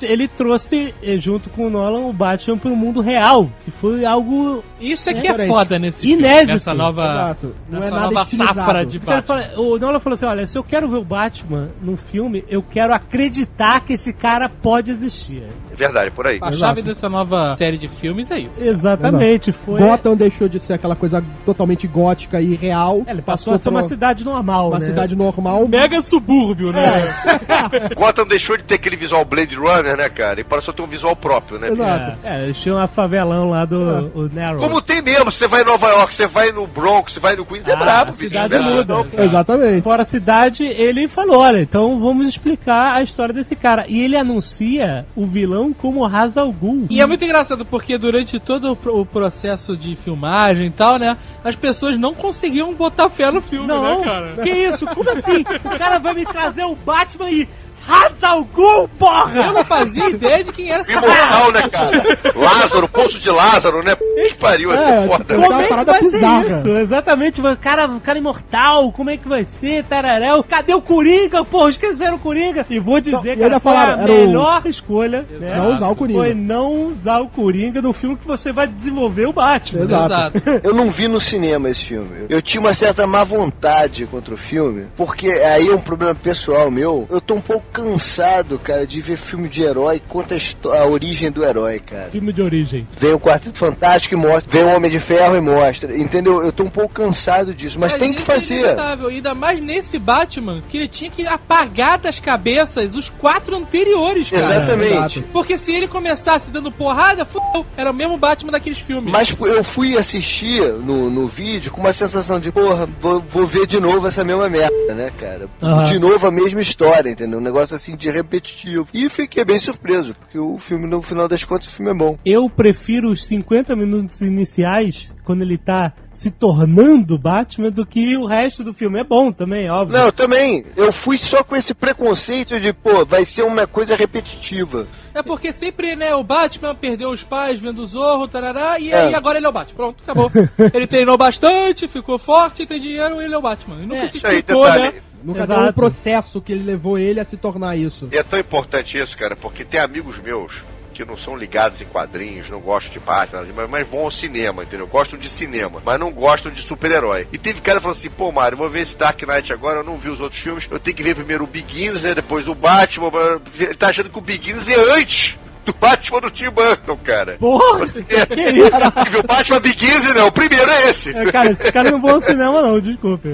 B: Ele trouxe, eh, junto com o Nolan, o Batman pro mundo real, que foi algo
F: Isso é que é
C: Diferente.
F: foda nesse
B: Inédito.
F: filme, nessa nova,
C: Exato. Não
F: nessa
C: é nada
F: nova safra de
B: O cara
F: Batman.
B: fala- o Nolan falou assim: olha, se eu quero ver o Batman num filme, eu quero acreditar que esse cara pode existir.
L: É verdade, por aí.
F: A chave dessa nova série de filmes é isso.
B: Exatamente, foi.
C: Gotham deixou de ser aquela coisa totalmente gótica e real.
B: É, ele passou a ser uma
C: pra
B: cidade normal,
C: uma
B: né?
C: cidade normal.
F: Mega subúrbio, né? <laughs>
L: Gotham deixou de ter aquele visual Blade Runner, né, cara? E passou a ter um visual próprio, né?
C: Exato.
B: É, é, eles tinham a favelão lá do o Narrow.
L: Como tem mesmo, você vai em Nova York, você vai no Bronx, você vai no Queens, é
B: Ah,
L: brabo,
B: a
L: bicho.
B: cidade
L: é
B: muda.
C: Exatamente.
B: Fora a cidade, ele falou: olha, então vamos explicar a história desse cara. E ele anuncia o vilão como Ra's al Ghul.
F: E é muito engraçado porque durante todo o pro- o processo de filmagem e tal, né, as pessoas não conseguiam botar fé no filme,
B: Não,
F: né, cara?
B: que isso? Como assim? O cara vai me trazer o Batman e Ra's al Ghul, porra!
F: Eu não fazia ideia de quem era essa
L: Imortal, né, cara? Lázaro, Poço de Lázaro, né? Que pariu, essa
C: É,
L: foda.
C: tipo, uma
B: Como é que vai
C: bizarra.
B: ser isso? Exatamente, o cara, o cara imortal, como é que vai ser, tararéu? Cadê o Coringa? Porra, esqueceram o Coringa. E vou dizer,
C: Não, e
B: cara, foi a
C: era o-
B: melhor escolha, né?
C: Não usar o Coringa.
B: Foi não usar o Coringa no filme que você vai desenvolver o Batman.
C: Exato.
F: Exato. <laughs>
D: Eu não vi no cinema esse filme. Eu tinha uma certa má vontade contra o filme, porque aí é um problema pessoal meu. Eu tô um pouco cansado, cara, de ver filme de herói conta a, a origem do herói, cara.
B: Filme de origem.
D: Vem o Quarteto Fantástico e mostra, vem o Homem de Ferro e mostra, entendeu? Eu tô um pouco cansado disso, mas, tem que
F: é
D: fazer.
F: inevitável. Ainda mais nesse Batman, que ele tinha que apagar das cabeças os quatro anteriores, cara.
D: Exatamente.
F: Porque se ele começasse dando porrada, fudeu. Era o mesmo Batman daqueles filmes.
D: Mas eu fui assistir no, no vídeo com uma sensação de, porra, vou, vou ver de novo essa mesma merda, né, cara?
B: Aham.
D: De novo a mesma história, entendeu? Um negócio negócio assim de repetitivo. E fiquei bem surpreso, porque o filme, no final das contas, o filme é bom.
B: Eu prefiro os 50 minutos iniciais, quando ele tá se tornando Batman, do que o resto do filme. É bom também, óbvio.
D: Não, eu também. Eu fui só com esse preconceito de, pô, vai ser uma coisa repetitiva.
F: É porque sempre, né, o Batman perdeu os pais vendo o Zorro, tarará, e
D: É.
F: aí agora ele é o Batman. Pronto, acabou. <laughs> ele treinou bastante, ficou forte, tem dinheiro, ele é o Batman. E nunca
B: É.
F: se
L: Isso aí,
F: explicou,
L: detalhe.
F: né?
C: Nunca
B: Exato.
C: deu um processo que ele levou ele a se tornar isso.
L: E é tão importante isso, cara, porque tem amigos meus que não são ligados em quadrinhos, não gostam de Batman, mas, mas vão ao cinema, entendeu? Gostam de cinema, mas não gostam de super-herói. E teve cara que falou assim, pô, Mário, vou ver esse Dark Knight agora, eu não vi os outros filmes, eu tenho que ver primeiro o Begins, né, depois o Batman, ele tá achando que o Begins é antes do Batman do Tim Burton, cara.
B: Porra! que isso?
L: o Batman Begins, não, o primeiro é esse.
B: É, cara, esses caras não vão ao cinema não, desculpe.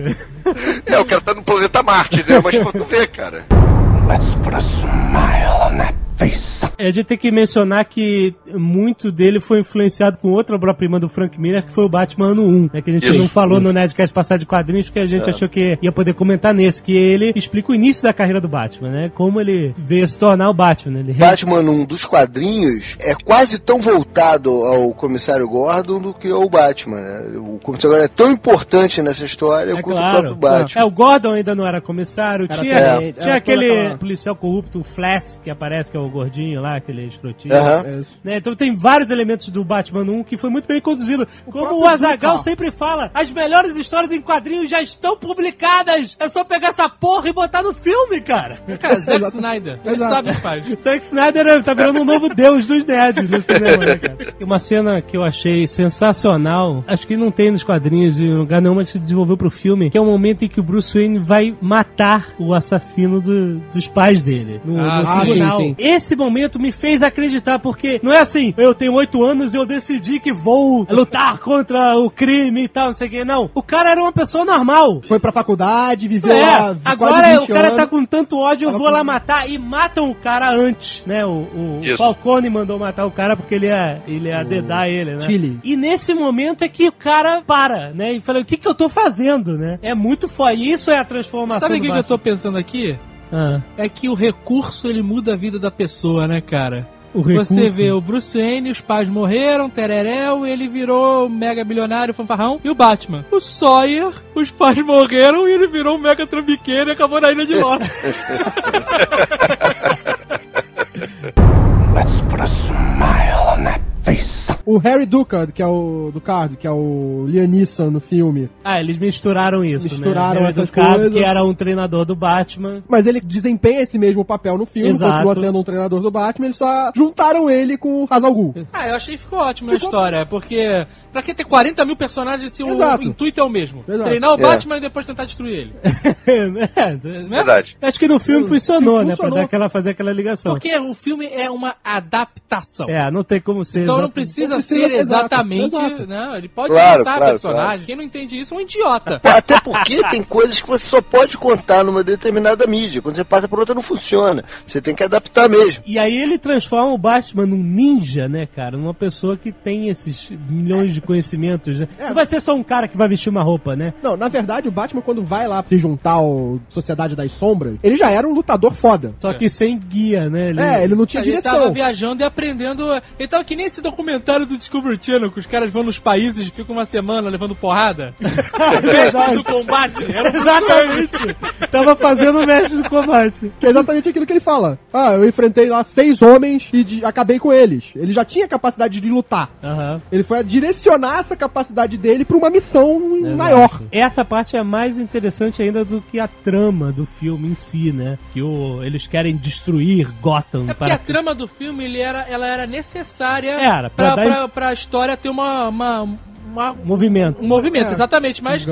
L: É, o cara tá no planeta Marte, né? Mas pra tu ver, cara.
I: Let's put a smile on that face.
B: É, A gente tem que mencionar que muito dele foi influenciado com outra obra-prima do Frank Miller, que foi o Batman ano 1, né, que a gente
L: Isso.
B: não falou no Nerdcast passado de quadrinhos, porque a gente achou que ia poder comentar nesse, que ele explica o início da carreira do Batman, né? Como ele veio se tornar o Batman. né, Ele
D: Batman, um dos quadrinhos, é quase tão voltado ao Comissário Gordon do que ao Batman, né? O Comissário Gordon é tão importante nessa história
B: É
D: quanto o
B: claro.
D: próprio Batman.
B: É, o Gordon ainda não era comissário.
C: Era
B: tinha
C: também,
B: tinha aquele policial corrupto, o Flash, que aparece, que é o gordinho lá, aquele escrotinho.
C: Isso.
B: Né, Então tem vários elementos do Batman 1 que foi muito bem conduzido. Como
C: próprio
B: o Azagal sempre fala, as melhores histórias em quadrinhos já estão publicadas. É só pegar essa porra e botar no filme, cara.
F: Cara, Zack Snyder, ele
C: Exato.
F: sabe o que faz. <laughs>
B: Zack Snyder é- tá virando um novo deus dos nerds no cinema, né, cara? E uma cena que eu achei sensacional, acho que não tem nos quadrinhos em lugar nenhum, mas se desenvolveu pro filme, que é o momento em que o Bruce Wayne vai matar o assassino do- dos pais dele. No,
F: Ah,
B: no
C: sim,
B: tribunal.
C: sim, sim.
B: Esse momento me fez acreditar, porque não é assim, eu tenho oito anos e eu decidi que vou lutar contra o crime e tal, não sei o que. Não, o cara era uma pessoa normal.
C: Foi pra faculdade, viveu
B: É,
C: lá
B: agora
C: quase
B: o
C: 20
B: cara
C: anos.
B: tá com tanto ódio, eu vou lá matar e matam o cara antes, né? O, o
L: Isso.
B: Falcone mandou matar o cara porque ele ia, ele ia dedar ele, né?
C: Chile.
B: E nesse momento é que o cara para, né? E fala, o que que eu tô fazendo, né? É muito foda. Isso é a transformação
F: Sabe o que, que eu tô pensando aqui?
B: Ah,
F: É que o recurso ele muda a vida da pessoa, né, cara? Você vê o Bruce Wayne, os pais morreram, tereréu, ele virou mega bilionário, fanfarrão. E o Batman? O Sawyer, os pais morreram e ele virou um mega trambiqueiro e acabou na Ilha de Lost. <laughs> <laughs>
I: Let's put a smile on that face.
C: O Harry Ducard, que é o do Card, que é o Liam Neeson no filme.
B: Ah, eles misturaram isso,
C: Misturaram
B: né?
C: essas
B: Educado,
C: coisas.
B: que era um treinador do Batman.
C: Mas ele desempenha esse mesmo papel no filme,
B: Exato.
C: continua sendo um treinador do Batman, eles só juntaram ele com o Hazal Ghul.
F: ah, eu achei que ficou ótimo a história, porque pra que ter 40 mil personagens se o
C: Exato.
F: intuito é o mesmo?
C: Exato.
F: Treinar o
D: É.
F: Batman e depois tentar destruir ele. <laughs>
B: é,
L: Verdade.
B: Acho que no filme funcionou, né? Pra
C: Funcionou.
B: dar aquela, fazer aquela ligação.
F: Porque o filme é uma adaptação.
B: É, não tem como ser.
F: Então não
B: exatamente.
F: precisa
C: Não
F: ser
C: precisa, exato,
F: exatamente.
C: exato.
F: Não, ele pode
D: Claro,
F: inventar
D: claro,
F: personagem.
D: claro.
F: Quem não entende isso é um idiota.
D: Até porque tem coisas que você só pode contar numa determinada mídia. Quando você passa por outra, não funciona. Você tem que adaptar mesmo.
B: E aí ele transforma o Batman num ninja, né, cara? Numa pessoa que tem esses milhões de conhecimentos, né? Não vai ser só um cara que vai vestir uma roupa, né?
C: Não, na verdade, o Batman, quando vai lá se juntar ao Sociedade das Sombras, ele já era um lutador foda.
B: Só que sem guia, né? Ele...
C: É, ele não tinha
F: Ele
C: direção.
F: tava viajando e aprendendo. Ele tava que nem esse documentário do Discovery Channel, que os caras vão nos países e ficam uma semana levando porrada. <laughs> Mestres do combate. Era um
B: Exatamente. Tava fazendo o mestre do combate.
C: Que é exatamente aquilo que ele fala. Ah, eu enfrentei lá seis homens e de- acabei com eles. Ele já tinha capacidade de lutar.
B: Aham.
C: Ele foi a direcionar essa capacidade dele pra uma missão
B: Exato.
C: maior.
B: Essa parte é mais interessante ainda do que a trama do filme em si, né? Que o, eles querem destruir Gotham
F: É porque
B: para
F: a trama do filme ele era, ela era necessária
B: Era, pra
F: pra,
B: dar-
F: pra, pra história ter uma, uma, uma-
B: movimento.
F: um movimento,
C: É.
F: exatamente. Mas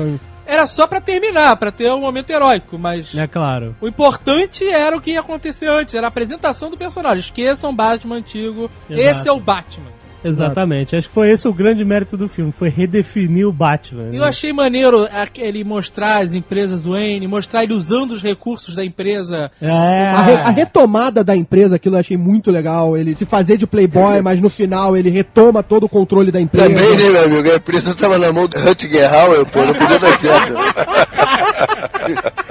F: era só pra terminar, pra ter um momento heróico. Mas
B: É claro.
F: o importante era o que ia acontecer antes, era a apresentação do personagem. Esqueçam o Batman antigo,
B: Exato.
F: esse é o Batman.
B: Exatamente. Acho que foi esse o grande mérito do filme, foi redefinir o Batman. né?
F: Eu achei maneiro a- ele mostrar as empresas Wayne, mostrar ele usando os recursos da empresa.
B: É.
C: A, re- a retomada da empresa, aquilo eu achei muito legal. Ele se fazer de playboy, mas no final ele retoma todo o controle da empresa.
D: Também, né, meu amigo? A empresa tava na mão do Rutger Hauer, pô, não podia dar certo. <laughs>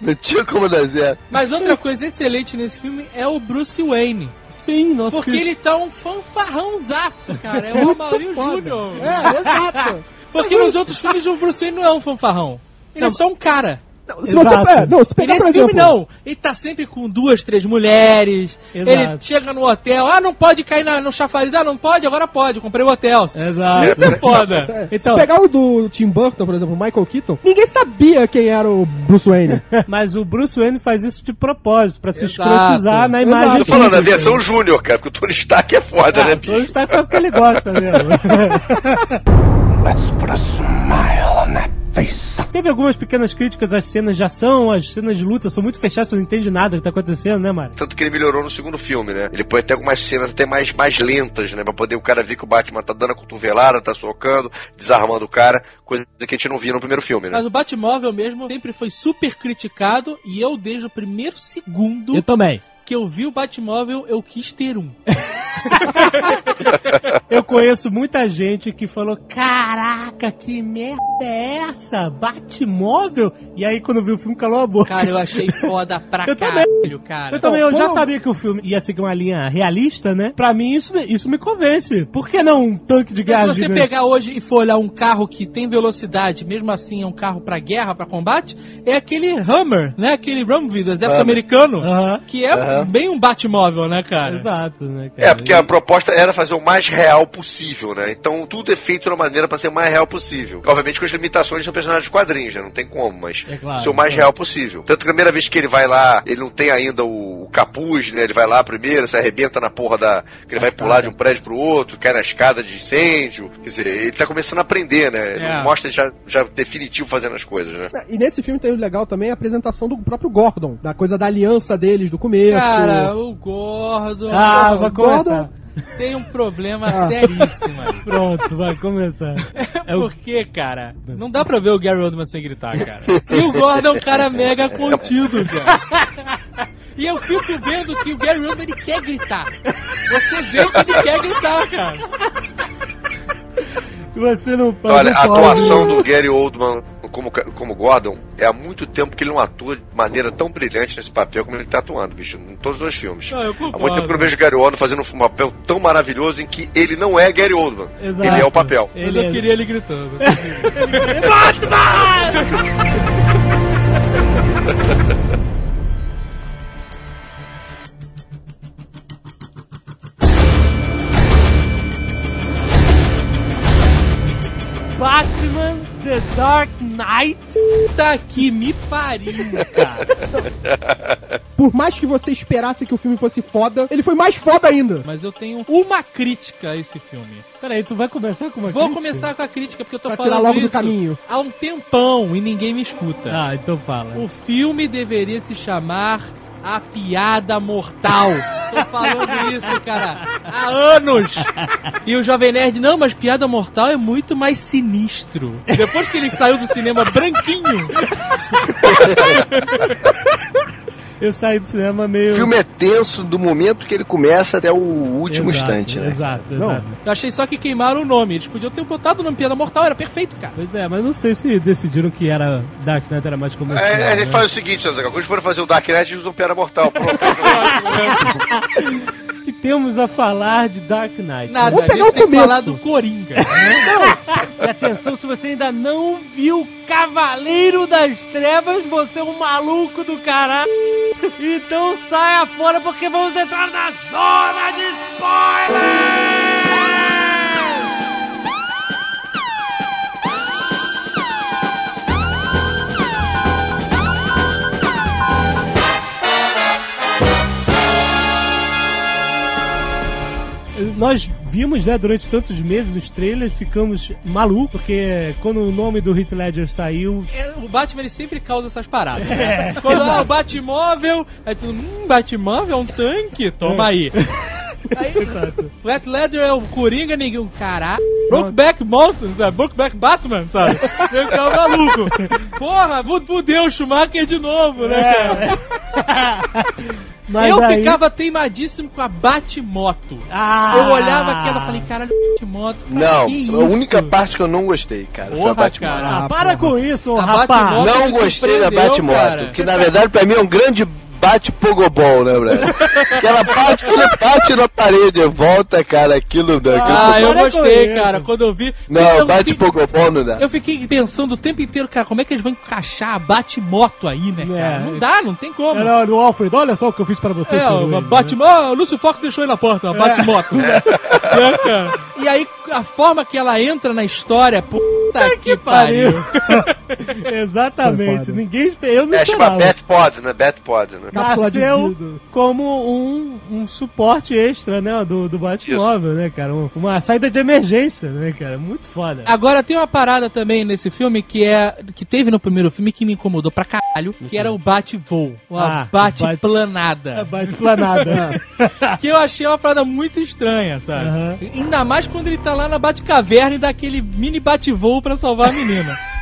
D: Não tinha como dar zero.
F: Mas outra coisa excelente nesse filme é o Bruce Wayne.
B: Sim, nosso
F: Porque
B: querido-
F: ele tá um fanfarrãozaço, cara. É o Amaury Júnior.
C: É, exato.
F: Porque nos outros filmes o Bruce Wayne não é um fanfarrão. Ele é só um cara.
C: Se você,
B: Exato.
C: é, não, se
F: E
C: pegar,
F: nesse
C: por
F: filme
C: exemplo,
F: não. Ele tá sempre com duas, três mulheres.
B: Exato.
F: Ele chega no hotel. Ah, não pode cair na- no chafariz. Ah, não pode? Agora pode. Comprei o hotel.
B: Exato.
F: Isso é foda. <laughs>
B: Então,
C: Se pegar o do Tim Burton, por exemplo, o Michael Keaton, ninguém sabia quem era o Bruce Wayne. <laughs>
B: mas o Bruce Wayne faz isso de propósito, pra se
F: Exato.
B: escrotizar na
C: Exato.
B: imagem
L: Tô falando da versão Júnior, cara, porque o Tony Stark é foda, né,
B: Ah,
L: bicho?
B: Tony Stark faz porque ele gosta mesmo. <laughs>
I: Let's put a smile on that
B: Teve algumas pequenas críticas às cenas de ação, as cenas de luta são muito fechadas, você não entende nada do que tá acontecendo, né, Mário?
L: Tanto que ele melhorou no segundo filme, né? Ele põe até algumas cenas até mais, mais lentas, né? Pra poder o cara ver que o Batman tá dando a cotovelada, tá socando, desarmando o cara, coisa que a gente não via no primeiro filme, né?
F: Mas o Batmóvel mesmo sempre foi super criticado. E eu, desde o primeiro segundo
B: Eu também.
F: que eu vi o Batmóvel, eu quis ter um. <laughs> <laughs>
B: Eu conheço muita gente que falou: Caraca, que merda é essa? Batmóvel? E aí, quando viu o filme, calou a boca.
F: Cara, eu achei foda <laughs> pra
B: Eu.
F: Cara.
B: Eu também, eu já sabia que o filme ia seguir uma linha realista, né? Pra mim, isso, isso me convence. Por que não um tanque de guerra
F: se você
B: gigante?
F: pegar hoje e for olhar um carro que tem velocidade, mesmo assim é um carro pra guerra, pra combate, é aquele Hummer, né? Aquele Humvee do exército
D: Hummer.
F: americano,
B: Aham.
F: que é
D: Aham.
F: bem um Batmóvel, né, cara?
B: Exato, né, cara?
L: É, porque a proposta era fazer o mais real possível, né? Então tudo é feito de uma maneira pra ser o mais real possível. Obviamente com as limitações do personagem de quadrinhos, né? Não tem como, mas
B: É claro,
L: ser o mais
B: claro.
L: real possível. Tanto que a primeira vez que ele vai lá, ele não tem ainda o, o capuz, né? Ele vai lá primeiro, se arrebenta na porra da. que ele vai pular de um prédio pro outro, cai na escada de incêndio. Quer dizer, ele tá começando a aprender, né? Ele
F: É.
L: mostra ele já, já definitivo fazendo as coisas, né?
C: E nesse filme tem o legal também a apresentação do próprio Gordon, da coisa da aliança deles do começo.
F: Cara, o Gordon
B: Ah,
C: Gordon-
B: vai começar.
F: Tem um problema
B: Ah.
F: seríssimo aí. <laughs>
B: Pronto, vai começar.
F: É porque, cara, não dá pra ver o Gary Oldman sem gritar, cara. E o Gordon é um cara mega contido, <laughs> cara. E eu fico vendo que o Gary Oldman ele quer gritar. Você vê que ele quer gritar, cara.
B: Você não pode.
L: Olha, a atuação do Gary Oldman como, como Gordon é há muito tempo que ele não atua de maneira tão brilhante nesse papel como ele tá atuando, bicho, em todos os dois filmes.
F: Não,
L: Há muito tempo que eu não vejo Gary Oldman fazendo um papel tão maravilhoso em que ele não é Gary Oldman.
B: Exato.
L: Ele é o papel.
F: Mas
B: Ele
F: eu
B: é-
F: queria ele gritando. <laughs>
B: Batman The Dark Knight.
F: Tá que me pariu, cara. <laughs>
C: Por mais que você esperasse que o filme fosse foda, ele foi mais foda ainda.
F: Mas eu tenho uma crítica a esse filme.
B: Peraí, tu vai começar com uma
F: Vou
B: crítica?
F: começar com a crítica, porque eu tô
C: Pra tirar
F: falando
C: logo do
F: isso
C: caminho.
F: há um tempão e ninguém me escuta.
B: Ah, então fala.
F: O filme deveria se chamar A Piada Mortal. Tô falando isso, cara, há anos. E o Jovem Nerd, não, mas Piada Mortal é muito mais sinistro. Depois que ele saiu do cinema branquinho, <laughs>
B: Eu saí do cinema meio.
D: O filme é tenso do momento que ele começa até o último
B: Exato,
D: instante, né?
B: Exato,
C: Não.
B: exato.
F: eu achei só que queimaram o nome. Eles podiam ter botado o nome Piada Mortal, era perfeito, cara.
B: Pois é, mas não sei se decidiram que era Dark Knight era mais comercial.
L: É, a gente
B: né?
L: faz o seguinte, Zagal, quando for fazer o Dark Knight, eles usam piada mortal. <laughs>
B: Que temos a falar de Dark Knight.
F: Nada,
C: Vamos
F: a
C: pegar
F: gente
C: o
F: tem que
C: começo.
F: falar do Coringa. <laughs>
B: E atenção, se você ainda não viu Cavaleiro das Trevas, você é um maluco do caralho. Então saia fora porque vamos entrar na zona de spoiler! Nós vimos, né, durante tantos meses os trailers, ficamos malucos, porque quando o nome do Heath Ledger saiu,
F: É, O Batman ele sempre causa essas paradas. né? <laughs> Quando ah, o Batmóvel, aí tu, hum, Batmóvel é um tanque? Toma aí. <laughs> Aí, o Heath Ledger é o Coringa, ninguém. Caralho. Brokeback Mountain, sabe? Brokeback Batman, sabe? Eu ficava maluco. <laughs> Porra, fu- fudeu o Schumacher de novo, né, cara?
B: Mas
F: eu
B: aí-
F: ficava teimadíssimo com a Batmoto.
B: Ah!
F: Eu olhava aquela e falei, caralho, Batmoto, cara,
D: Não,
F: que
D: a
F: isso?
D: única parte que eu não gostei, cara, foi a
F: Porra,
D: Batman.
F: cara.
B: Ah, para com isso, ô
F: A
B: rapaz.
F: Batmoto-
D: Não gostei da Batmoto,
F: cara.
D: que na verdade pra mim é um grande bate-pogobol, né, brother? Aquela parte que ele bate na parede volta, cara, aquilo... aquilo
F: Ah, eu gostei, cara, quando eu vi.
D: Não,
F: eu, fi-
D: bate-pogobol não dá.
F: eu fiquei pensando o tempo inteiro, cara, como é que eles vão encaixar a Batmoto aí, né, cara?
B: É.
F: Não dá, não tem como.
B: Era do Alfred, olha só o que eu fiz pra você,
F: É, uma
B: Luiz,
F: Batman. Ah, o Lúcio Fox deixou aí na porta, uma Batmoto. É. <laughs> E aí, a forma que ela entra na história, puta que, pariu. <laughs>
B: Exatamente.
C: Foi foda.
B: Ninguém eu não
L: É, chama
B: esperava.
L: Batpod, né? Batpod, né?
C: De
B: Nasceu como um, um suporte extra, né, do, do Batmóvel, né, cara? Um- uma saída de emergência, né, cara? Muito foda.
F: Agora tem uma parada também nesse filme que é que teve no primeiro filme que me incomodou pra caralho, que era o bate-voo, a
B: Ah,
F: bate-planada.
B: A Batplanada. <laughs> <laughs>
F: que eu achei uma parada muito estranha, sabe? Ainda mais quando ele tá lá na Batcaverna e dá aquele mini bate-voo pra salvar a menina. <laughs>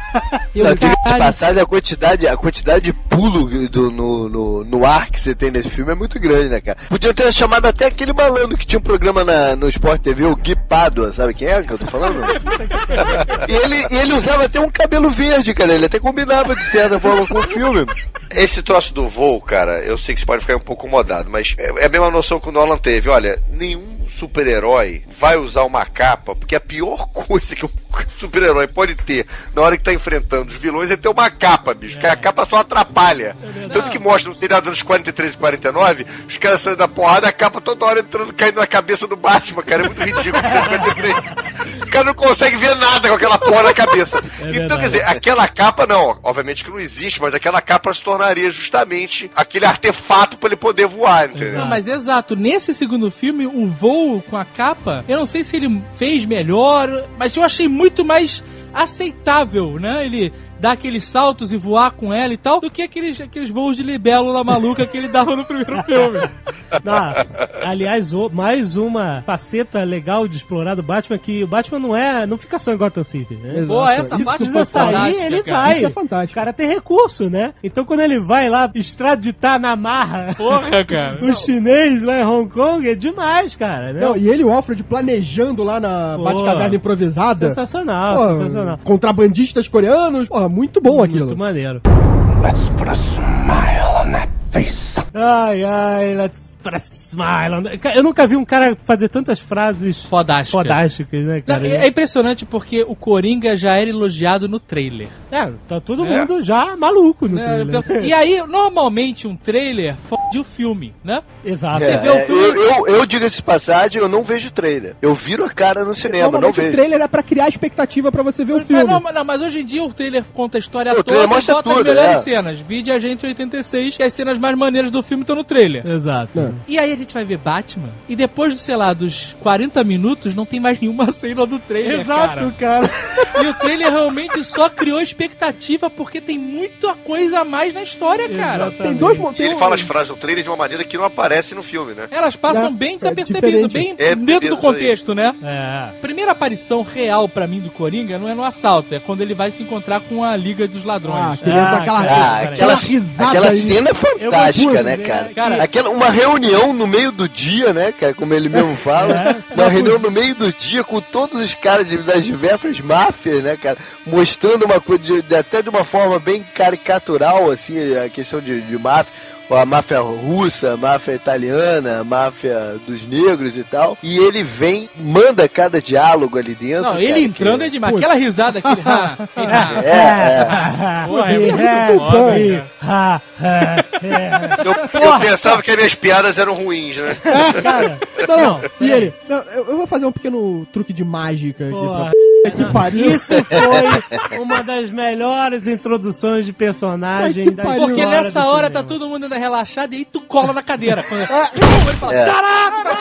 F: Eu,
D: Não, de passagem, a quantidade, a quantidade de pulo do, no, no, no ar que você tem nesse filme é muito grande, né, cara? Podia ter chamado até aquele malandro que tinha um programa na, no Sport TV, o Gui Pádua, sabe quem é que eu tô falando? <laughs> e, ele, e ele usava até um cabelo verde, cara, ele até combinava de certa forma com o filme.
L: Esse troço do voo, cara, eu sei que você pode ficar um pouco incomodado, mas é é a mesma noção que o Nolan teve. Olha, nenhum super-herói vai usar uma capa, porque a pior <laughs> coisa que um super-herói pode ter na hora que tá enfrentando os vilões é ter uma capa, bicho. Que a capa só atrapalha. Tanto que mostra no seriado dos anos 43 e 49, os caras saindo da porrada, a capa toda hora entrando, caindo na cabeça do Batman, cara. É muito ridículo. <laughs> 53. O cara não consegue ver nada com aquela porra na cabeça. então,
B: verdade.
L: quer dizer, aquela capa não, obviamente que não existe, mas aquela capa se tornaria justamente aquele artefato para ele poder voar, entendeu?
F: Não, mas exato, nesse segundo filme, o voo com a capa, eu não sei se ele fez melhor, mas eu achei muito mais aceitável, né? Ele dar aqueles saltos e voar com ela e tal, do que aqueles, aqueles voos de libélula maluca que ele dava no primeiro <laughs> filme.
B: Ah, aliás, o- mais uma faceta legal de explorar do Batman que o Batman não é, não fica só em Gotham City, né?
F: Pô, essa
C: Isso
F: parte
C: foi
F: foi
B: Precisa sair,
F: fantástica,
B: ele
F: cara.
B: vai.
C: Isso é fantástico.
B: O cara tem recurso, né? Então quando ele vai lá extraditar na marra
F: Porra, cara. <laughs>
B: o chinês lá em Hong Kong, é demais, cara. Né?
C: Não, e ele e o Alfred planejando lá na. Batcaverna improvisada.
B: Sensacional,
C: Pô,
B: sensacional.
C: Contrabandistas coreanos. Porra, muito bom aquilo.
B: Muito maneiro.
I: Let's put a smile on that face.
B: Ai, ai, let's a smile. Eu nunca vi um cara fazer tantas frases
F: Fodástica.
B: fodásticas, né,
F: Não,
B: cara?
F: é é impressionante porque o Coringa já era elogiado no trailer.
B: É, tá todo
F: É.
B: mundo já maluco no
F: né?
B: trailer.
F: E aí, normalmente, um trailer fode o filme, né?
B: Exato.
D: É,
F: vê o
D: é,
F: filme-
D: eu, eu, eu digo esse passagem, eu não vejo trailer. Eu viro a cara no cinema, não
C: Normalmente o
D: vejo.
C: trailer é pra criar expectativa pra você ver o
F: Mas,
C: filme.
F: não, mas- não, mas hoje em dia o trailer conta a história
D: O
F: toda e
D: mostra
F: bota as
D: tudo,
F: melhores
D: é.
F: cenas. Vide a gente 86, que as cenas mais maneiras do filme estão no trailer.
B: Exato.
C: É.
F: E aí a gente vai ver Batman, e depois, sei lá, dos 40 minutos, não tem mais nenhuma cena do trailer,
B: Exato,
F: cara.
B: cara. <laughs>
F: E o trailer realmente só criou expectativa, porque tem muita coisa a mais na história, cara.
C: Tem dois
L: E ele fala as frases do trailer de uma maneira que não aparece no filme, né?
F: Elas passam
C: É,
F: bem
C: é
F: desapercebido,
C: diferente.
F: bem
L: É,
F: dentro do
L: isso aí.
F: contexto, né?
B: É.
F: Primeira aparição real pra mim do Coringa não é no assalto, é quando ele vai se encontrar com a Liga dos
C: Ah,
F: Ladrões.
B: Ah,
C: dar aquela,
B: cara.
D: Ah,
B: Peraí.
D: aquela,
C: risada
D: aquela
C: aí.
D: cena é fantástica,
B: vou
D: né,
B: dizer
D: cara?
F: Cara,
D: Aquela, uma reunião no meio do dia, né, cara? Como ele mesmo fala.
B: É.
D: Uma reunião no meio do dia com todos os caras de- das diversas máfias, né, cara? Mostrando uma coisa, de- de- até de uma forma bem caricatural, assim, a questão de, de máfia. A máfia russa, a máfia italiana, a máfia dos negros e tal. E ele vem, manda cada diálogo ali dentro.
F: Não, ele
D: cara,
F: entrando
D: que-
F: é demais. Aquela risada, aquele. ah, <laughs>
D: É, é.
F: É
B: É, é, é.
L: Eu, eu pensava que as minhas piadas eram ruins, né?
B: Cara, <laughs>
C: Não, não. E ele? Não, eu, eu vou fazer um pequeno truque de mágica aqui
B: Porra.
C: pra que pariu.
B: Isso foi uma das melhores introduções de personagem da
C: pariu.
F: Porque
B: história
F: nessa hora tá todo mundo ainda relaxado e aí tu cola na cadeira. Quando... ele fala,
D: É.
F: caraca!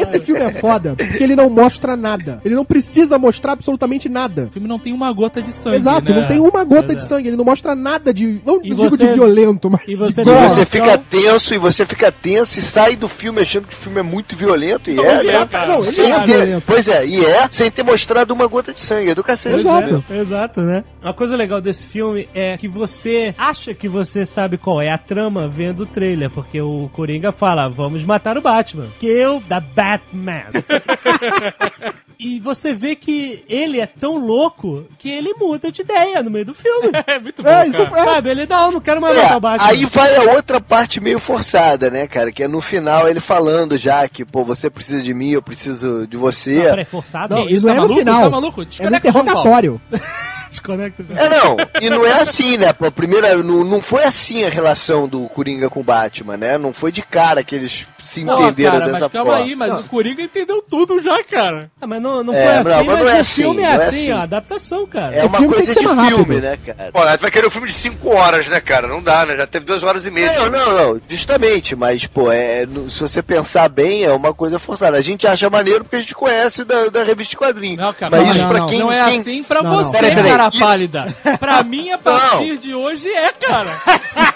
C: Esse filme é foda porque ele não mostra nada. Ele não precisa mostrar absolutamente nada.
F: O filme não tem uma gota de sangue,
C: Exato,
F: né?
C: não tem uma gota de
B: Exato.
C: sangue. Ele não mostra nada de. Não
B: E
C: digo
B: você-
C: de violento, mas.
B: e você
C: de
D: você fica tenso, e você fica tenso e sai do filme achando que o filme é muito violento, e é,
F: é,
D: né?
F: cara.
C: Não, ele
D: Sem
C: é violento.
D: Pois é, E é sem ter mostrado uma gota de sangue. É do cacete.
C: Exato.
B: É, exato, né? Uma coisa legal desse filme é que você acha que você sabe qual é a trama vendo o trailer, porque o Coringa fala, vamos matar o Batman. Kill the Batman. <laughs> E você vê que ele é tão louco que ele muda de ideia no meio do filme. <laughs>
F: É muito bom,
C: É, isso
F: cara.
C: é.
B: Sabe, ele não, não quero mais
D: É,
B: matar o Batman.
D: aí vai a outra parte meio forçada, né, cara? Que é no final ele falando já que, pô, você precisa de mim, eu preciso de você.
B: Não, peraí, forçado?
C: Não, isso não
F: tá
C: é no
F: maluco?
C: final.
F: Tá maluco?
C: É no
F: Desconecta o João Paulo.
C: interrogatório. <laughs> <laughs>
B: Desconecta.
D: É, não, e não é assim, né? Pô, primeira, não, não foi assim a relação do Coringa com o Batman, né? Não foi de cara que eles se entenderam
F: cara,
D: dessa
F: mas calma
D: forma.
F: aí, mas o Coringa entendeu tudo já, cara.
B: Ah, mas não, não
D: É,
B: foi
D: não,
B: assim,
D: mas
B: mas,
D: não é
B: o
D: assim,
B: filme é
D: não é
B: assim,
D: assim.
B: ó, adaptação, cara.
D: É uma coisa de filme,
C: rápido.
D: né, cara?
L: Pô, tu vai querer um filme de 5 horas, né, cara? Não dá, né? Já teve 2 horas e meia.
D: Não, não, não, justamente, mas, pô, é, no- se você pensar bem, é uma coisa forçada. A gente acha maneiro porque a gente conhece da, da revista de quadrinhos.
F: Não, cara,
D: mas
F: não,
D: isso
C: não,
D: pra
C: não.
D: quem
F: não é
D: quem-
F: assim pra
C: Não, não.
F: você, cara
D: E-
F: pálida. Pra mim, a <laughs> partir de hoje é, cara.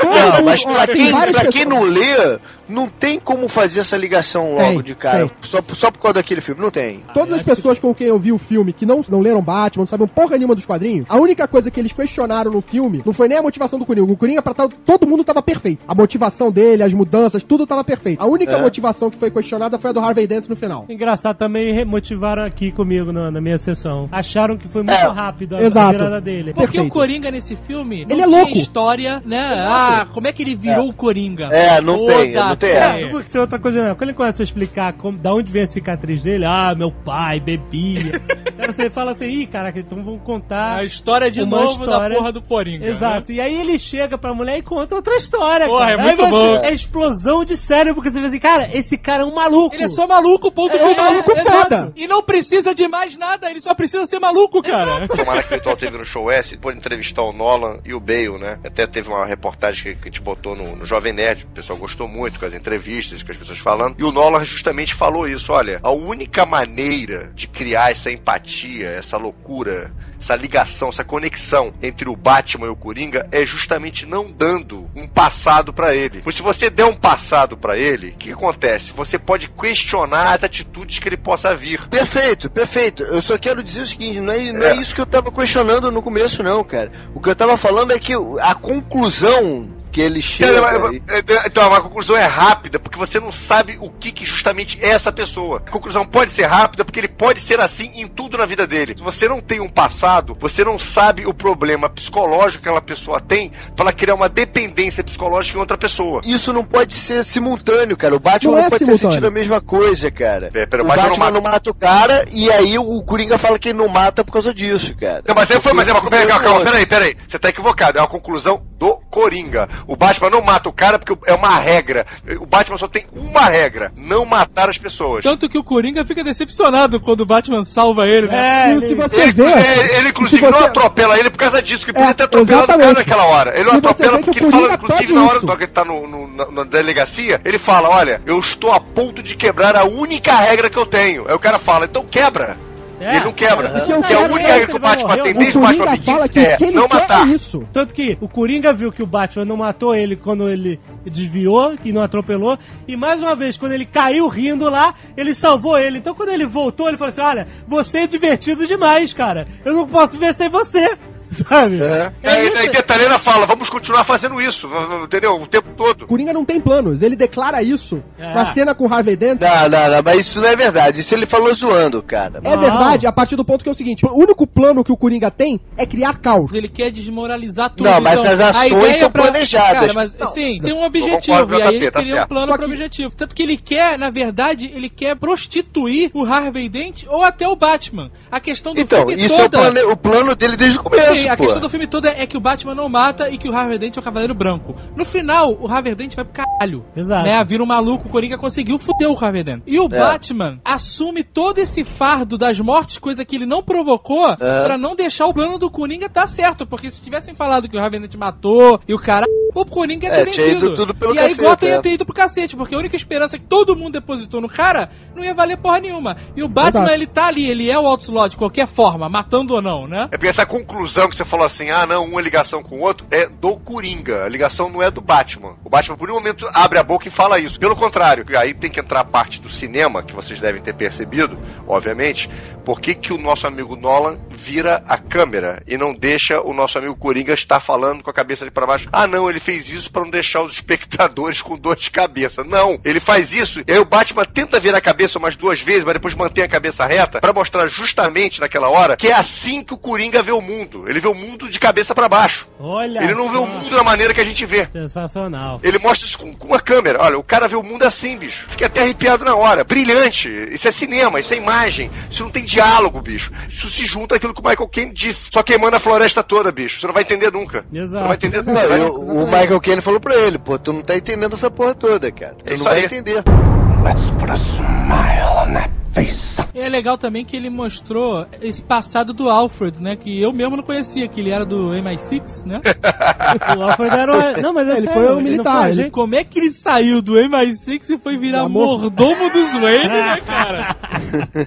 D: Não, mas pra quem, não lê, não tem como fazer essa ligação logo
C: Tem,
D: de cara.
C: tem.
D: Só, só por causa daquele filme, não tem.
C: Todas as pessoas com quem eu vi o filme que não, não leram Batman, não sabem porra nenhuma dos quadrinhos, a única coisa que eles questionaram no filme não foi nem a motivação do Coringa. O Coringa, pra tal, todo mundo tava perfeito. A motivação dele, as mudanças, tudo tava perfeito. A única
D: É.
C: motivação que foi questionada foi a do Harvey Dent no final.
B: Engraçado, também remotivaram aqui comigo na, na minha sessão. Acharam que foi muito
D: É,
B: rápido a, a
C: exato.
B: virada dele.
F: Porque
C: Perfeito.
F: o Coringa nesse filme não
C: Ele é
F: tinha
C: louco.
F: história, né? Ah, como é que ele virou o Coringa?
D: É, não tem, não tem
B: É, isso é outra coisa, não. Quando ele começa a explicar como, da onde vem a cicatriz dele, ah, meu pai bebia. <laughs> Aí você fala assim, ih, caraca, então vamos contar.
F: A história de novo
B: história.
F: da porra do Coringa. né?
B: Exato. E aí ele chega pra mulher e conta outra história,
F: Porra,
B: cara.
F: é muito
B: aí você,
F: bom.
B: É explosão de cérebro, porque você vê assim, cara, esse cara é um maluco.
F: Ele é só maluco, ponto
B: É,
F: final.
C: maluco
F: Exato.
C: foda.
F: E não precisa de mais nada, ele só precisa ser maluco, cara.
L: O Tomara que o Virtual teve no show S, por entrevistar o Nolan e o Bale, né? Até teve uma reportagem que, que a gente botou no, no Jovem Nerd, o pessoal gostou muito com as entrevistas, com as pessoas falando. E o Nolan justamente falou isso: olha, a única maneira de criar essa empatia, essa loucura, essa ligação, essa conexão entre o Batman e o Coringa é justamente não dando um passado pra ele. Porque se você der um passado pra ele, o que acontece? Você pode questionar as atitudes que ele possa vir.
D: Perfeito, perfeito. Eu só quero dizer o seguinte, não é, não é
L: É.
D: isso que eu tava questionando no começo, não, cara. O que eu tava falando é que a conclusão que ele chega.
L: Então, a conclusão é rápida, porque você não sabe o que, que justamente é essa pessoa. A conclusão pode ser rápida, porque ele pode ser assim em tudo na vida dele. Se você não tem um passado, você não sabe o problema psicológico que aquela pessoa tem para ela criar uma dependência psicológica em outra pessoa.
D: Isso não pode ser simultâneo, cara. O Batman
C: Não
D: não,
C: é
D: pode
C: simultâneo.
D: ter sentido a mesma coisa, cara.
L: É, pera,
D: o
L: o Batman
D: Batman,
L: não
D: não, mata... o cara e aí o Coringa fala que ele não mata por causa disso, cara.
L: Não, mas aí foi, mas é uma calma,
D: é
L: calma, peraí, peraí. Você tá equivocado. É uma conclusão do Coringa. O Batman não mata o cara porque é uma regra. O Batman só tem uma regra: não matar as pessoas.
F: Tanto que o Coringa fica decepcionado quando o Batman salva ele, né?
B: É,
C: E se
B: ele-
C: você
L: Ele,
C: vê.
L: ele, ele, inclusive,
C: se você-
L: não atropela ele por causa disso, que
C: É,
L: podia ter atropelado o cara
C: exatamente.
L: naquela hora. Ele não
C: E
L: atropela porque ele fala, inclusive, na hora
C: isso.
L: do que ele tá no, no- na, na delegacia, ele fala: Olha, eu estou a ponto de quebrar a única regra que eu tenho. Aí o cara fala: Então quebra.
B: É.
L: Ele não quebra.
C: Porque o
L: Porque a única que o Batman
B: morrer,
L: tem
B: o
L: desde o Batman Begins
C: que
L: é
C: que ele
L: não matar.
C: é isso.
B: Tanto que o Coringa viu que o Batman não matou ele quando ele desviou, que não atropelou. E mais uma vez, quando ele caiu rindo lá, ele salvou ele. Então quando ele voltou, ele falou assim: Olha, você é divertido demais, cara. Eu não posso ver sem você. <laughs> Sabe?
D: É.
B: É
L: Aí,
B: isso.
L: aí Detalheira fala: Vamos continuar fazendo isso, entendeu? O tempo todo.
C: Coringa não tem planos. Ele declara isso
B: É.
C: na cena com o Harvey Dent.
D: Não, não, não, mas isso não é verdade. Isso ele falou zoando, cara.
C: É verdade, a partir do ponto que é o seguinte: o único plano que o Coringa tem é criar caos.
F: Ele quer desmoralizar tudo.
D: Não, mas
F: então,
D: as ações são
F: pra-
D: planejadas.
F: Cara, mas
D: Não.
F: sim, tem um objetivo. E
L: o
F: aí ele
L: tá
F: cria um
L: certo.
F: plano
C: Só
F: pro
C: que-
F: objetivo. Tanto que ele quer, na verdade, ele quer prostituir o Harvey Dent ou até o Batman. A questão do
D: Então,
F: filme
D: isso
F: toda...
D: é o, plane- o plano dele desde o começo,
F: Sim, a
D: pô.
F: questão do filme todo é que o Batman não mata e que o Harvey Dent é o Cavaleiro Branco. No final, o Harvey Dent vai pro caralho.
B: Exato.
F: Né? Vira um maluco, o Coringa conseguiu fuder o Harvey Dent. E o
D: É.
F: Batman assume todo esse fardo das mortes, coisa que ele não provocou, pra não deixar o plano do Coringa tá certo. Porque se tivessem falado que o Harvey Dent matou e o cara... O Coringa ia ter
D: É, tinha
F: vencido.
D: ido tudo pelo
F: e aí
D: cacete,
F: Gotham
D: é.
F: ia ter ido pro cacete, porque a única esperança que todo mundo depositou no cara não ia valer porra nenhuma. E o Batman,
C: Exato.
F: ele tá ali, ele é o Outlaw de qualquer forma, matando ou não, né?
L: É porque essa conclusão que você falou assim, ah não, uma ligação com o outro, é do Coringa. A ligação não é do Batman. O Batman, por um momento, abre a boca e fala isso. Pelo contrário, aí tem que entrar a parte do cinema, que vocês devem ter percebido, obviamente, por que, que o nosso amigo Nolan vira a câmera e não deixa o nosso amigo Coringa estar falando com a cabeça ali para baixo? Ah, não, ele fez isso para não deixar os espectadores com dor de cabeça. Não, ele faz isso e aí o Batman tenta virar a cabeça umas duas vezes, mas depois mantém a cabeça reta para mostrar justamente naquela hora que é assim que o Coringa vê o mundo. Ele vê o mundo de cabeça para baixo.
B: Olha
L: Ele não
B: só.
L: vê o mundo da maneira que a gente vê.
B: Sensacional.
L: Ele mostra isso com, com uma câmera. Olha, o cara vê o mundo assim, bicho. Fica até arrepiado na hora. Brilhante. Isso é cinema, isso é imagem. Isso não tem diálogo, bicho. Isso se junta àquilo que o Michael Caine disse. Só queimando a floresta toda, bicho. Você não vai entender nunca. Você
B: Exato.
L: não vai entender
D: Não,
L: nunca.
D: eu- o Michael Caine falou pra ele, pô, tu não tá entendendo essa porra toda, cara. Tu
L: É
D: não vai
L: aí.
D: entender.
I: Let's put a smile on that
F: E é legal também que ele mostrou esse passado do Alfred, né? Que eu mesmo não conhecia, que ele era do MI6, né? <laughs>
B: O Alfred era o... Não, mas é
C: Ele
B: sério,
C: foi um militar,
B: foi.
F: Como é que ele saiu do MI6 e foi virar
C: Amor.
F: mordomo dos <laughs> Wayne, né, cara?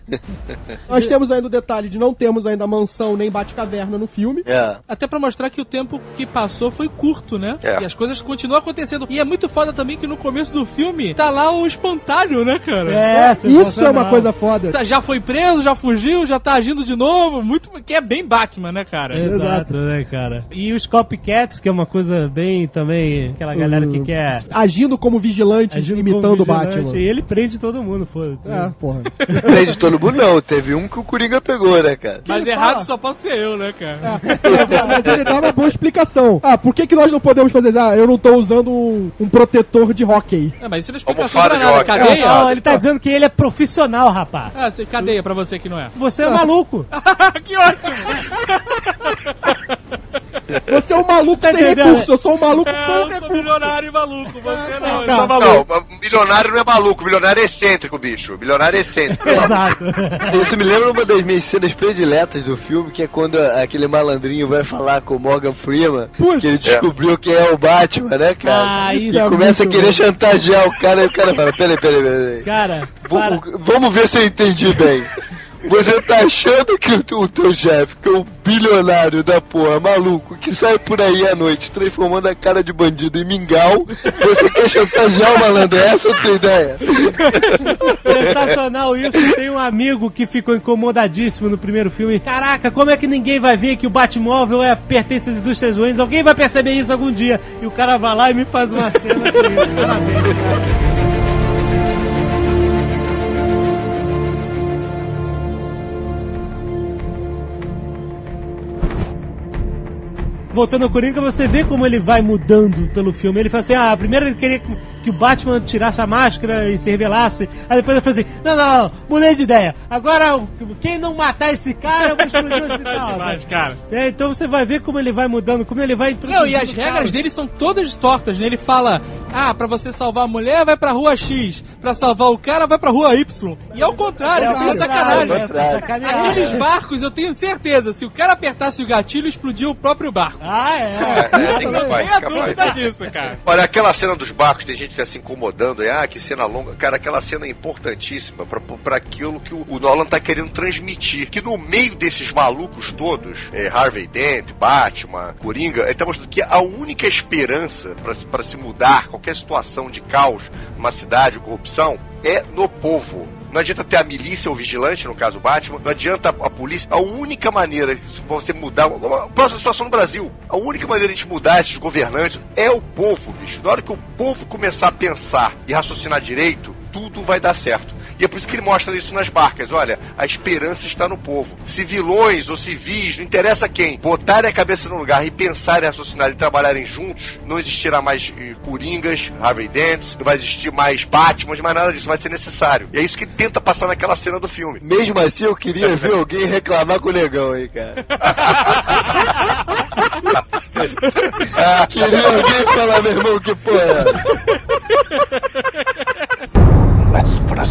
F: <laughs>
C: Nós temos ainda o detalhe de não termos ainda mansão nem bate-caverna no filme.
D: É.
F: Até pra mostrar que o tempo que passou foi curto, né?
L: É.
F: E as coisas continuam acontecendo. E é muito foda também que no começo do filme tá lá o espantalho, né, cara?
B: É,
C: Isso é uma
B: sensacional.
C: Coisa foda.
F: Tá- Já foi preso, já fugiu, já tá agindo de novo. Muito. Que é bem Batman, né, cara?
B: Exato, né, cara? E os copycats, que é uma coisa bem também, aquela galera que quer
C: Agindo como vigilante,
B: agindo
C: imitando o
B: como vigilante,
C: Batman.
B: E ele prende todo mundo, foda-se.
C: É, porra.
D: Tem de todo mundo, não. Teve um que o Coringa pegou, né, cara?
F: Mas
C: ele
F: errado
C: fala?
F: só posso ser eu, né, cara?
C: Mas ele dá uma boa explicação. Ah, por que, que nós não podemos fazer? Ah, eu não tô usando um, um protetor de hockey.
F: É, mas isso não é explicação pra nada. Cadeia?
B: Não, ele tá dizendo que ele é profissional, rapaz.
F: Ah, cê- cadeia pra você que não é.
B: Você é maluco. <laughs>
F: que ótimo! <laughs>
C: Você é um maluco sem
B: entendendo?
C: recurso, eu sou um maluco
F: É,
C: com
F: eu sou
C: recurso.
F: milionário e maluco, você não, eu
C: Não,
F: sou maluco.
L: Não, milionário não é maluco, milionário é excêntrico, bicho. Milionário é excêntrico.
B: Exato. <laughs>
D: Isso me lembra uma das minhas cenas prediletas do filme, que é quando aquele malandrinho vai falar com o Morgan Freeman,
C: Putz.
D: que ele descobriu quem é o Batman, né, cara?
B: Ah, isso
D: e
B: é
D: começa a querer
B: bom.
D: chantagear o cara, e o cara fala, peraí, peraí, peraí.
B: Cara.
D: Vamos, vamos ver se eu entendi bem. Você tá achando que o, teu chefe, que é um bilionário da porra, maluco, que sai por aí à noite transformando a cara de bandido em mingau, você quer chantagear o malandro? É essa a tua ideia?
B: Sensacional isso. Tem um amigo que ficou incomodadíssimo no primeiro filme. Caraca, como é que ninguém vai ver que o Batmóvel é pertence às indústrias Wayne? Alguém vai perceber isso algum dia. E o cara vai lá e me faz uma cena. Parabéns, cara. Voltando ao Coringa, você vê como ele vai mudando pelo filme. Ele fala assim: ah, primeiro ele queria que, o Batman tirasse a máscara e se revelasse. Aí depois ele falou assim: não, não, não, mudei de ideia. Agora, quem não matar esse cara, eu vou explodir o hospital.
F: Demais, cara.
B: É, então você vai ver como ele vai mudando, como ele vai introduzindo.
F: Não, e as
B: cara.
F: regras dele são todas tortas, né? Ele fala, ah, pra você salvar a mulher, vai pra rua X. Pra salvar o cara, vai pra rua Y. E ao contrário,
B: É,
F: é, uma sacanagem.
B: é, sacanear.
F: Aqueles barcos, eu tenho certeza, se o cara apertasse o gatilho, explodia o próprio barco.
B: Ah, é.
L: É, capaz.
F: dúvida disso, cara.
L: Olha, aquela cena dos barcos, tem gente que tá se incomodando, aí, ah, que cena longa. Cara, aquela cena é importantíssima pra aquilo que o, o Nolan tá querendo transmitir. Que no meio desses malucos todos, é, Harvey Dent, Batman, Coringa, ele tá mostrando que a única esperança pra, se- mudar qualquer situação de caos numa cidade, corrupção, é no povo. Não adianta ter a milícia ou vigilante, no caso o Batman, não adianta a, a polícia. A única maneira de você mudar. A próxima situação no Brasil. A única maneira de mudar esses governantes é o povo, bicho. Na hora que o povo começar a pensar e raciocinar direito, tudo vai dar certo. E é por isso que ele mostra isso nas barcas. Olha, a esperança está no povo. Se vilões ou civis, não interessa quem, botarem a cabeça no lugar e pensarem, raciocinarem e trabalharem juntos, não existirá mais eh, Coringas, Harvey Dents, não vai existir mais Batman, mais nada disso, vai ser necessário. E é isso que ele tenta passar naquela cena do filme.
D: Mesmo assim, eu queria ver alguém reclamar com o negão aí, cara. <laughs> queria alguém falar, meu irmão, que porra. é?
I: Let's put a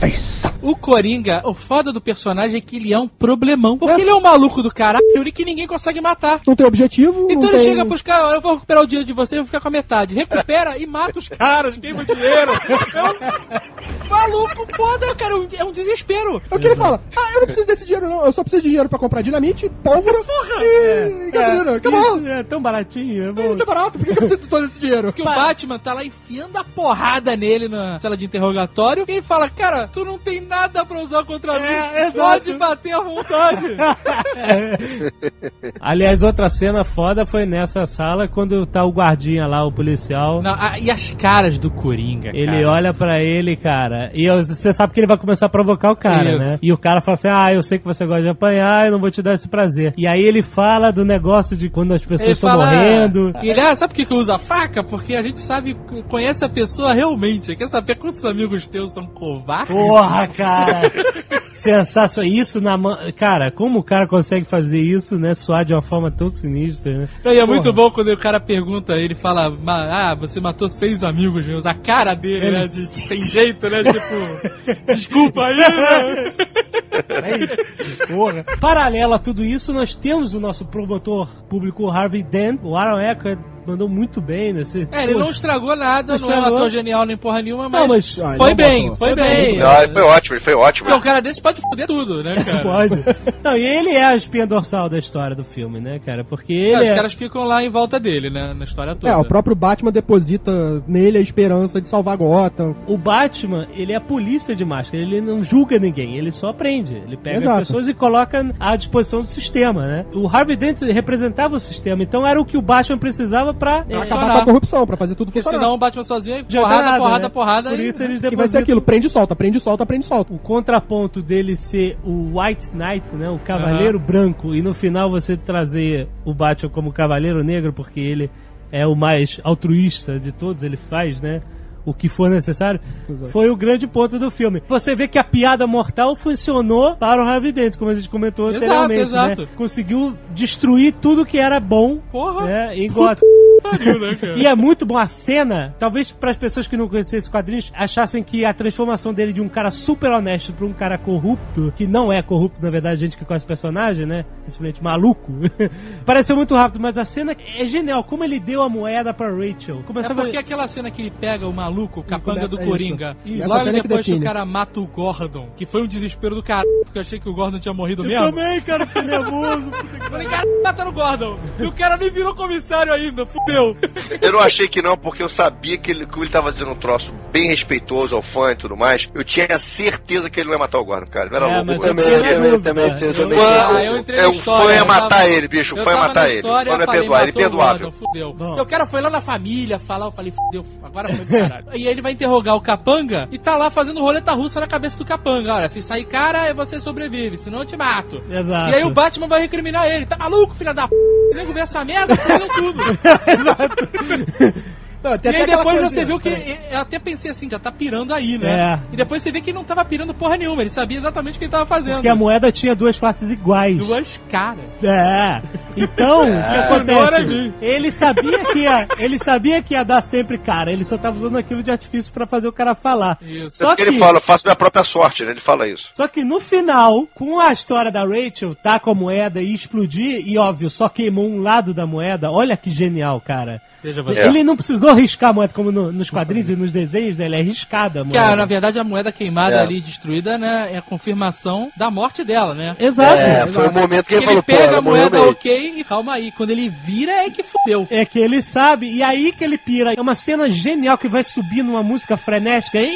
I: face.
F: O Coringa, o foda do personagem é que ele é um problemão. Porque ele é um maluco do caralho que ninguém consegue matar.
C: Não tem objetivo.
F: Então ele
C: tem...
F: chega pros caras, eu vou recuperar o dinheiro de você, eu vou ficar com a metade. Recupera e mata os caras, queima o dinheiro. É um maluco foda, cara, é um desespero.
C: É o que ele fala? Ah, eu não preciso desse dinheiro, não. Eu só preciso de dinheiro pra comprar dinamite, pólvora
F: Porra!
C: e gasolina. Acabou.
B: Isso é tão baratinho, é bom.
C: Isso é barato, por que eu preciso de todo esse dinheiro?
F: Que o Batman tá lá enfiando a porrada nele na sala de interrogatório e ele fala, cara, tu não tem nada pra usar contra mim,
B: exato.
F: pode bater à vontade. <laughs>
B: Aliás, outra cena foda foi nessa sala quando tá o guardinha lá, o policial.
F: Não, ah, e as caras do Coringa,
B: Ele
F: cara?
B: olha pra ele, cara, e eu- você sabe que ele vai começar a provocar o cara,
F: Isso.
B: né? E o cara fala assim: Ah, eu sei que você gosta de apanhar, eu não vou te dar esse prazer. E aí ele fala do negócio de quando as pessoas estão morrendo.
F: E ele, ah, sabe por que que usa a faca? Porque a gente sabe, conhece a pessoa realmente. Quer saber quantos amigos teus são covardes?
B: Porra, cara! <laughs> Sensacional. Isso na mão. Cara, como o cara consegue fazer isso, né? Soar de uma forma tão sinistra, né?
F: Não, e é muito bom quando o cara pergunta, ele fala, "Ma- ah, você matou seis amigos meus. A cara dele, né? De, sem jeito, né? Tipo, <laughs> desculpa aí, né?
B: Porra. Paralelo a tudo isso, nós temos o nosso promotor público Harvey Dent. O Aaron Eckhart mandou muito bem nesse.
F: É, ele não
B: Poxa,
F: estragou nada,
B: Não
F: não é um
B: estragou.
F: ator genial nem porra nenhuma, mas,
B: Não, mas-
C: Ah,
F: foi
C: não
F: bem, foi
B: Foi
F: bem.
B: bem.
L: Não, ele foi ótimo, ele foi ótimo.
F: Porque um cara desse pode foder tudo, né, <laughs> cara?
B: Pode. Não, e ele é a espinha dorsal da história do filme, né, cara? Porque
F: É,
B: ele
F: os
B: é...
F: caras ficam lá em volta dele, né? Na história toda.
C: É, o próprio Batman deposita nele a esperança de salvar Gotham.
B: O Batman, ele é a polícia de máscara, ele não julga ninguém, ele só prende. Ele pega
C: Exato.
B: as pessoas e coloca à disposição do sistema, né? O Harvey Dent representava o sistema, então era o que o Batman precisava pra eh,
C: acabar com a corrupção, pra fazer tudo
F: Porque
C: funcionar.
F: senão o Batman sozinho,
B: Joga
F: porrada,
B: nada,
F: porrada,
B: né?
F: porrada.
B: Por
F: e-
B: isso eles
C: E vai ser
B: depositam
C: aquilo, prende e solta, prende e solta, prende e solta.
B: o contraponto dele ser o White Knight, né, o Cavaleiro Branco, e no final você trazer o Batman como Cavaleiro Negro, porque ele é o mais altruísta de todos, ele faz, né, o que for necessário, foi o grande ponto do filme. Você vê que a piada mortal funcionou para o Harvey Dent, como a gente comentou
F: Exato,
B: anteriormente,
F: exato.
B: né? Conseguiu destruir tudo que era bom,
F: Porra.
B: né, em Gotham.
F: Pariu, né, cara?
B: E é muito bom a cena. Talvez para as pessoas que não conhecem esses quadrinhos achassem que a transformação dele de um cara super honesto para um cara corrupto, que não é corrupto, na verdade, a gente que conhece o personagem, né? Simplesmente maluco. <laughs> Pareceu muito rápido, mas a cena é genial. Como ele deu a moeda para Rachel.
F: É
B: Começava
F: porque aquela cena que ele pega o maluco, o capanga
C: começa-
F: do
C: é
F: Coringa,
C: isso.
F: e logo
C: cena que
F: depois que o cara mata o Gordon, que foi um desespero do cara, porque eu achei que o Gordon tinha morrido
B: Eu
F: mesmo.
B: também, cara, fiquei nervoso.
F: Falei, cara, matando o Gordon. E o cara nem virou comissário ainda, fudeu.
L: Eu não achei que não, porque eu sabia que ele, como ele tava fazendo um troço bem respeitoso ao fã e tudo mais. Eu tinha certeza que ele não ia matar o Gordon, cara. Era
B: É,
L: louco.
B: mas
L: O
B: eu
D: Também, também, também,
B: Eu-
D: também.
L: fã,
F: Ah, eu entrei
L: é,
F: história,
L: fã ia
F: eu
L: matar
F: tava-
L: ele, bicho. O
F: Eu
L: fã ia matar ele. Fã não é perdoar, ele imperdoável.
F: Gordon, Fudeu. E o cara foi lá na família falar, eu falei, fudeu, agora foi do caralho. E ele vai interrogar o capanga e tá lá fazendo roleta russa na cabeça do capanga. Olha, se sair cara, você sobrevive, senão eu te mato.
B: Exato.
F: E aí o Batman vai recriminar ele. Tá maluco, filha da p? Nego vê essa merda, fudeu tudo. <laughs>
C: Não,
F: E aí depois você viu que. Eu até pensei assim, já tá pirando aí, né?
B: É.
F: E depois você vê que ele não tava pirando porra nenhuma, ele sabia exatamente o que ele tava fazendo.
B: Porque a moeda tinha duas faces iguais.
F: Duas caras.
B: É. Então, o que
F: Agora
B: acontece? Ele sabia que ia, ele sabia que ia dar sempre cara. Ele só tava usando aquilo de artifício pra fazer o cara falar.
F: Isso.
B: Só
L: que, ele fala, faço minha própria sorte, né? Ele fala isso.
B: só que no final, com a história da Rachel tá com a moeda e explodir, e óbvio, só queimou um lado da moeda. Olha que genial, cara.
F: Seja você.
B: Ele não precisou riscar a moeda como no- nos quadrinhos e nos desenhos dele, é riscada a
F: Que,
B: moeda.
F: ah, na verdade, a moeda queimada
D: É.
F: ali, destruída, né, é a confirmação da morte dela, né?
B: Exato.
D: É, foi o momento que ele
F: ele
D: falou,
F: pega a moeda ok e calma aí. Quando ele vira é que fudeu.
B: É que ele sabe, e aí que ele pira. É uma cena genial que vai subir numa música frenética. E,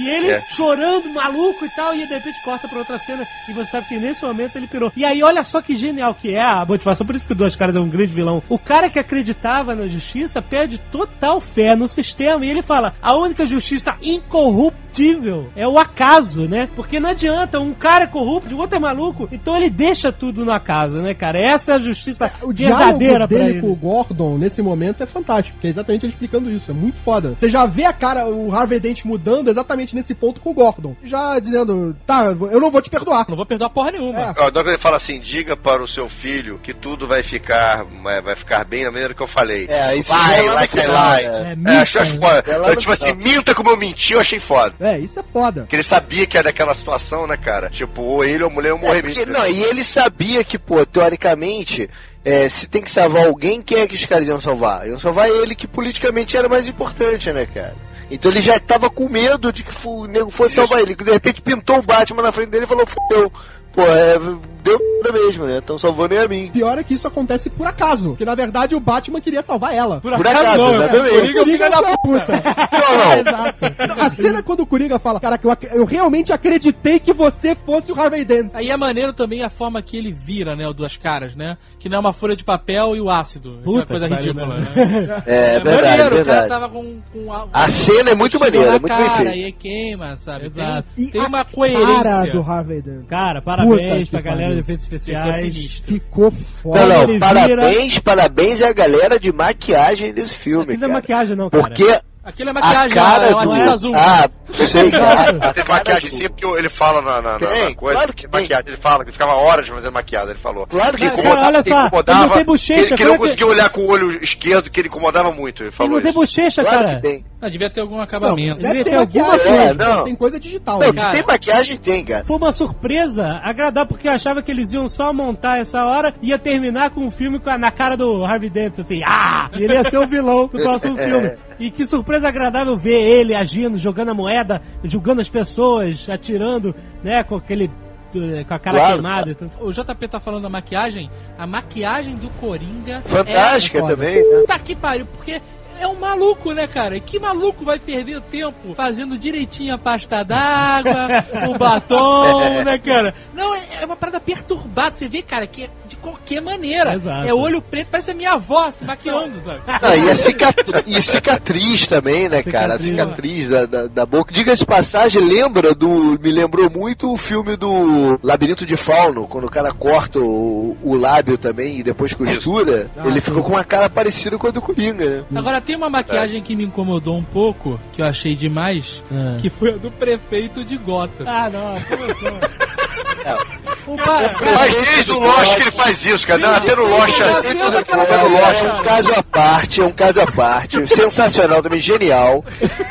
B: e ele
L: É.
B: chorando, maluco e tal, e de repente corta pra outra cena. E você sabe que nesse momento ele pirou. E aí, olha só que genial que é a motivação. Por isso que o Dois Caras é um grande vilão. O cara que acreditava na justiça perde total fé no sistema. E ele fala: a única justiça incorruptível é o acaso, né? Porque não adianta, um cara é corrupto, o outro é maluco. Então ele deixa tudo no acaso, né, cara? Essa é a justiça
C: O
B: verdadeira pra ele.
C: com o Gordon nesse momento é fantástico, porque é exatamente ele explicando isso, é muito foda. Você já vê a cara, o Harvey Dent mudando exatamente nesse ponto com o Gordon. Já dizendo, tá, eu não vou te perdoar.
F: Não vou perdoar porra nenhuma.
C: É.
L: Então ele fala assim: diga para o seu filho que tudo vai ficar, vai ficar bem da maneira que eu falei.
D: É, isso
L: vai,
D: é
L: like I lie.
D: né?
B: É,
L: É, achei
B: minta,
L: foda.
D: É
L: tipo assim, minta como eu menti, eu achei foda.
C: É, isso é foda.
L: Que ele sabia que era daquela situação, né, cara? Tipo, ou ele ou a mulher iam morrer
D: É, porque,
L: mesmo.
D: não, e ele sabia que, pô, teoricamente, é, se tem que salvar alguém, quem é que os caras iam salvar? Iam salvar ele, que politicamente era mais importante, né, cara? Então ele já tava com medo de que o nego fosse salvar ele. De repente pintou o Batman na frente dele e falou, fudeu. Pô, é, deu merda mesmo, né? Estão salvando nem a mim.
C: Pior é que isso acontece por acaso. Que na verdade o Batman queria salvar ela.
D: Por acaso, exatamente.
C: O Coringa é um filho da puta. <laughs>
D: Não, não.
C: Exato. A cena quando o Coringa fala, cara, que eu, ac- eu realmente acreditei que você fosse o Harvey Dent.
F: Aí é maneiro também a forma que ele vira, né? O Duas Caras, né? Que não é uma folha de papel e o ácido. Aquela
B: Puta
F: coisa ridícula,
B: né?
F: né?
D: É, verdade,
F: maneiro, o cara
D: verdade.
F: tava com, com a,
D: A cena é muito maneira, é muito bem
F: cara,
D: feita.
F: E queima, sabe?
B: Exato.
F: Tem,
C: E
F: tem uma
C: Cara
F: coerência.
C: do Harvey Dent.
B: Cara,
C: Puta
B: parabéns
C: que
B: pra galera
C: pariu.
B: de efeitos especiais.
C: Ficou
D: Não,
C: foda.
D: não,
B: ele
D: parabéns, parabéns à galera de maquiagem desse filme,
B: não é
D: cara.
B: maquiagem, não, cara.
D: Porque
F: Aquilo é
D: a
F: maquiagem,
D: cara
F: é uma
D: do...
F: tinta azul.
D: Ah, sei, cara.
L: Ah, Tem maquiagem sim, porque ele fala na, na, na-
D: Tem,
L: na coisa.
D: claro que tem.
L: maquiagem. Ele fala que ficava horas fazendo maquiagem, ele falou.
D: Claro que
L: que
B: Cara,
L: incomodava,
B: olha só,
L: incomodava,
B: ele não tem bochecha,
L: que, que
B: como
L: não
B: é que-
L: conseguia olhar com o olho esquerdo, que ele incomodava muito. Ele
B: Ele
L: falou
B: não tem bochecha,
D: Claro
B: cara.
D: que tem.
F: Ah, devia ter algum
C: Não,
F: acabamento.
C: deve
B: Devia
C: ter
B: ter alguma
C: maquiagem,
D: coisa.
C: mas
D: Não.
C: Tem coisa digital
D: Não,
C: aí.
D: que tem maquiagem, tem, cara.
B: Foi uma surpresa agradável, porque eu achava que eles iam só montar essa hora e ia terminar com um filme com a- na cara do Harvey Dent, assim, ah! E ele ia ser o vilão do próximo <laughs> filme. E que surpresa agradável ver ele agindo, jogando a moeda, julgando as pessoas, atirando, né, com aquele. eh, com a cara
D: Claro,
B: queimada e tudo.
F: O JP tá falando da maquiagem. A maquiagem do Coringa
D: Fantástica
F: é...
D: também, né?
F: Puta que pariu, porque é um maluco, né, cara? E que maluco vai perder tempo fazendo direitinho a pasta d'água, <laughs> o batom, né, cara? Não, é é uma parada perturbada. Você vê, cara, que é de qualquer maneira.
B: Exato.
F: É olho preto, parece a minha avó se maquiando, <laughs> sabe?
D: Ah, e, a cicatri- e cicatriz também, né, cara? A
B: Cicatriz.
D: cicatriz da, da, da boca. Diga-se de passagem, lembra do. Me lembrou muito o filme do Labirinto de Fauno, quando o cara corta o, o lábio também e depois costura.
C: Ah,
D: ele
C: sim.
D: ficou com uma cara parecida com a do Coringa, né?
F: Agora tem uma maquiagem que me incomodou um pouco, que eu achei demais, que foi a do prefeito de Gotham.
B: Ah, não, como assim?
F: O cara,
L: Mas desde o Lost que ele faz isso, cara. Até no Lost.
F: Desde
L: até no Lost.
D: É um caso à parte, é um caso à parte, sensacional também, genial.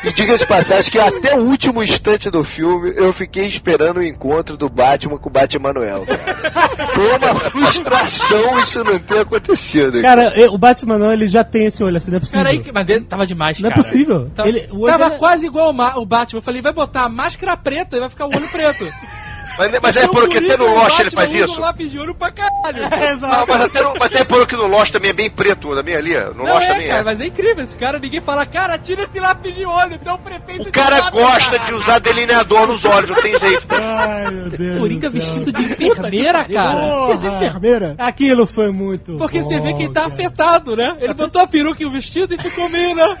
D: E diga-se de passagem que até o último instante do filme eu fiquei esperando o encontro do Batman com o Batman Manuel. Cara. Foi uma frustração isso não ter acontecido.
B: Cara, eh, o Batman não, ele já tem esse olho assim, não é possível.
F: cara aí, mas ele tava demais,
B: Não é
F: cara.
B: possível.
F: Tava,
B: Ele-
F: tava
B: é-
F: quase igual o, o Batman. Eu falei, vai botar a máscara preta e vai ficar o olho preto. <laughs>
L: Mas, mas é
F: Então,
L: porque
F: por
L: até
F: isso
L: no Lost ele faz isso.
F: um lápis de olho pra caralho. <laughs>
B: É, exato.
L: mas, até no, mas é por que no Lost também é bem preto, também ali. No
F: Não
L: Lost
F: é,
L: também
F: cara,
L: é.
F: mas é incrível esse cara. Ninguém fala, cara, tira esse lápis de olho, é o prefeito
L: O cara
F: Gotham,
L: gosta
F: cara.
L: de usar delineador nos olhos, não tem jeito. <laughs>
B: Ai, meu Deus.
F: Coringa vestido de enfermeira, cara.
C: Que de enfermeira.
B: Aquilo foi muito.
F: Porque você vê que ele tá
B: bom, cara.
F: afetado, né? Ele botou a peruca e o vestido e ficou meio, né?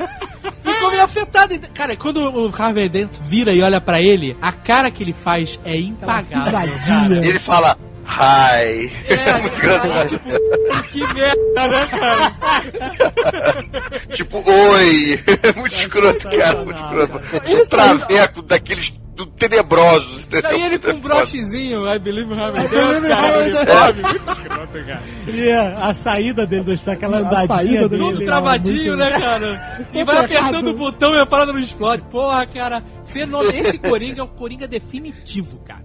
F: Ficou meio afetado. E, Cara, quando o Harvey Dent vira e olha pra ele, a cara que ele faz é impagável, cara.
L: E ele fala, hi.
F: É, <laughs>
L: muito engraçado.
F: tipo, que merda, né, cara? <laughs>
L: tipo, oi. <laughs> muito escroto, cara. Muito escroto. Um traveco daqueles do- tenebrosos. entendeu?
F: Aí ele com um brochezinho, I believe in Harvey
C: I
F: Dent,
C: believe in
F: cara, uniforme, <laughs> muito escroto, cara.
B: E a, a saída dele do estúdio, aquela
C: A
B: andadinha
C: saída
B: dele.
F: Tudo travadinho, né, cara? <laughs> E vai apertando o botão e a parada não explode. Porra, cara, fenômeno. Esse Coringa é o Coringa definitivo, cara.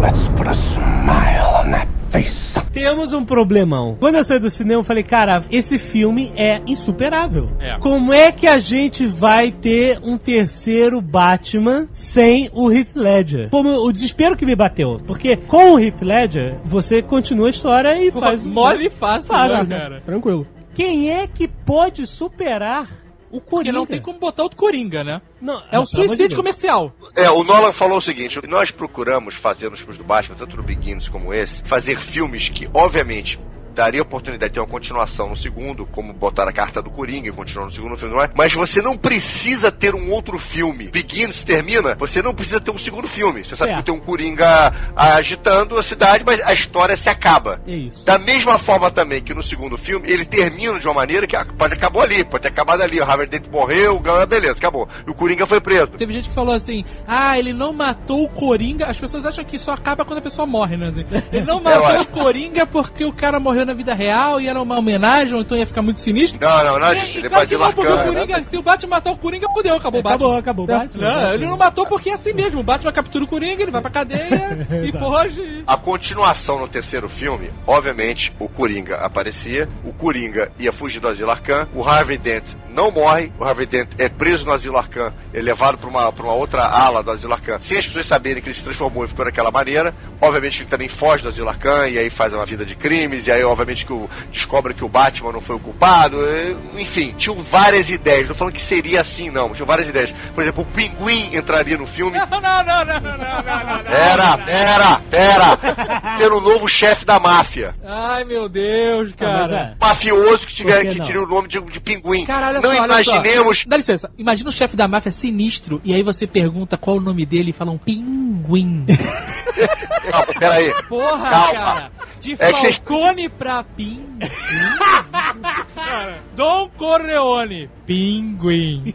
I: Let's put a smile on that face.
B: Temos um problemão. Quando eu saí do cinema, eu falei, cara, esse filme é insuperável.
F: É.
B: Como é que a gente vai ter um terceiro Batman sem o Heath Ledger? Como o desespero que me bateu. Porque com o Heath Ledger, você continua a história e faz... um-
F: Mole e fácil,
B: Fácil,
F: né, cara?
C: Tranquilo.
B: Quem é que pode superar o
F: Porque
B: Coringa?
F: não tem como botar outro Coringa, né?
B: Não,
F: É um suicídio comercial.
L: É, o Nolan falou o seguinte: nós procuramos fazer nos filmes do Batman, tanto no Begins como esse, fazer filmes que, obviamente, daria oportunidade de ter uma continuação no segundo, como botar a carta do Coringa e continuar no segundo filme, mas- mas você não precisa ter um outro filme. Begins termina, você não precisa ter um segundo filme. Você sabe
B: Certo.
L: que tem um Coringa agitando a cidade, mas a história se acaba.
B: É isso.
L: Da mesma forma também que no segundo filme, ele termina de uma maneira que ah, pode acabou ali, pode ter acabado ali. O Harvey Dent morreu, beleza, acabou. E o Coringa foi preso.
F: Teve gente que falou assim: ah, ele não matou o Coringa. As pessoas acham que só acaba quando a pessoa morre, né? Ele não <laughs> matou o Coringa porque o cara morreu na vida real e era uma homenagem, ou então ia ficar muito sinistro.
L: Não, não, não,
F: E-
L: ele
F: que não, porque o Coringa, se o Batman matar o Coringa, fudeu, acabou o Batman.
B: Acabou, acabou o Batman.
F: Não, ele não matou porque é assim mesmo. O Batman captura o Coringa, ele vai pra cadeia <laughs> e foge.
L: A continuação no terceiro filme, obviamente, o Coringa aparecia, o Coringa ia fugir do Asilo Arcan, o Harvey Dent não morre, o Harvey Dent é preso no Asilo Arcan, é levado pra uma, pra uma outra ala do Asilo Arcan, sem as pessoas saberem que ele se transformou e ficou daquela maneira. Obviamente ele também foge do Asilo Arcan e aí faz uma vida de crimes, e aí obviamente que o, descobre que o Batman não foi o culpado, enfim, tinham várias ideias, não tô falando que seria assim não, tinham várias ideias. Por exemplo, o Pinguim entraria no filme,
F: Não, não, não, não, não, não, não, não.
L: Pera, pera, pera! Ser o novo chefe da máfia.
F: Ai, meu Deus,
B: Ah,
F: cara.
B: é.
L: Mafioso que, tiver,
B: que
L: que
B: não?
L: tira o nome de, de pinguim.
F: Cara, olha
L: não
F: só, olha só.
L: imaginemos.
F: Dá licença, imagina o chefe da máfia sinistro e aí você pergunta qual o nome dele e fala um pinguim. <laughs>
L: Calma, peraí.
F: Porra,
L: Calma.
F: cara. De
L: É que vocês-
F: Falcone pra pinguim. Cara, Dom Corleone. Pinguim.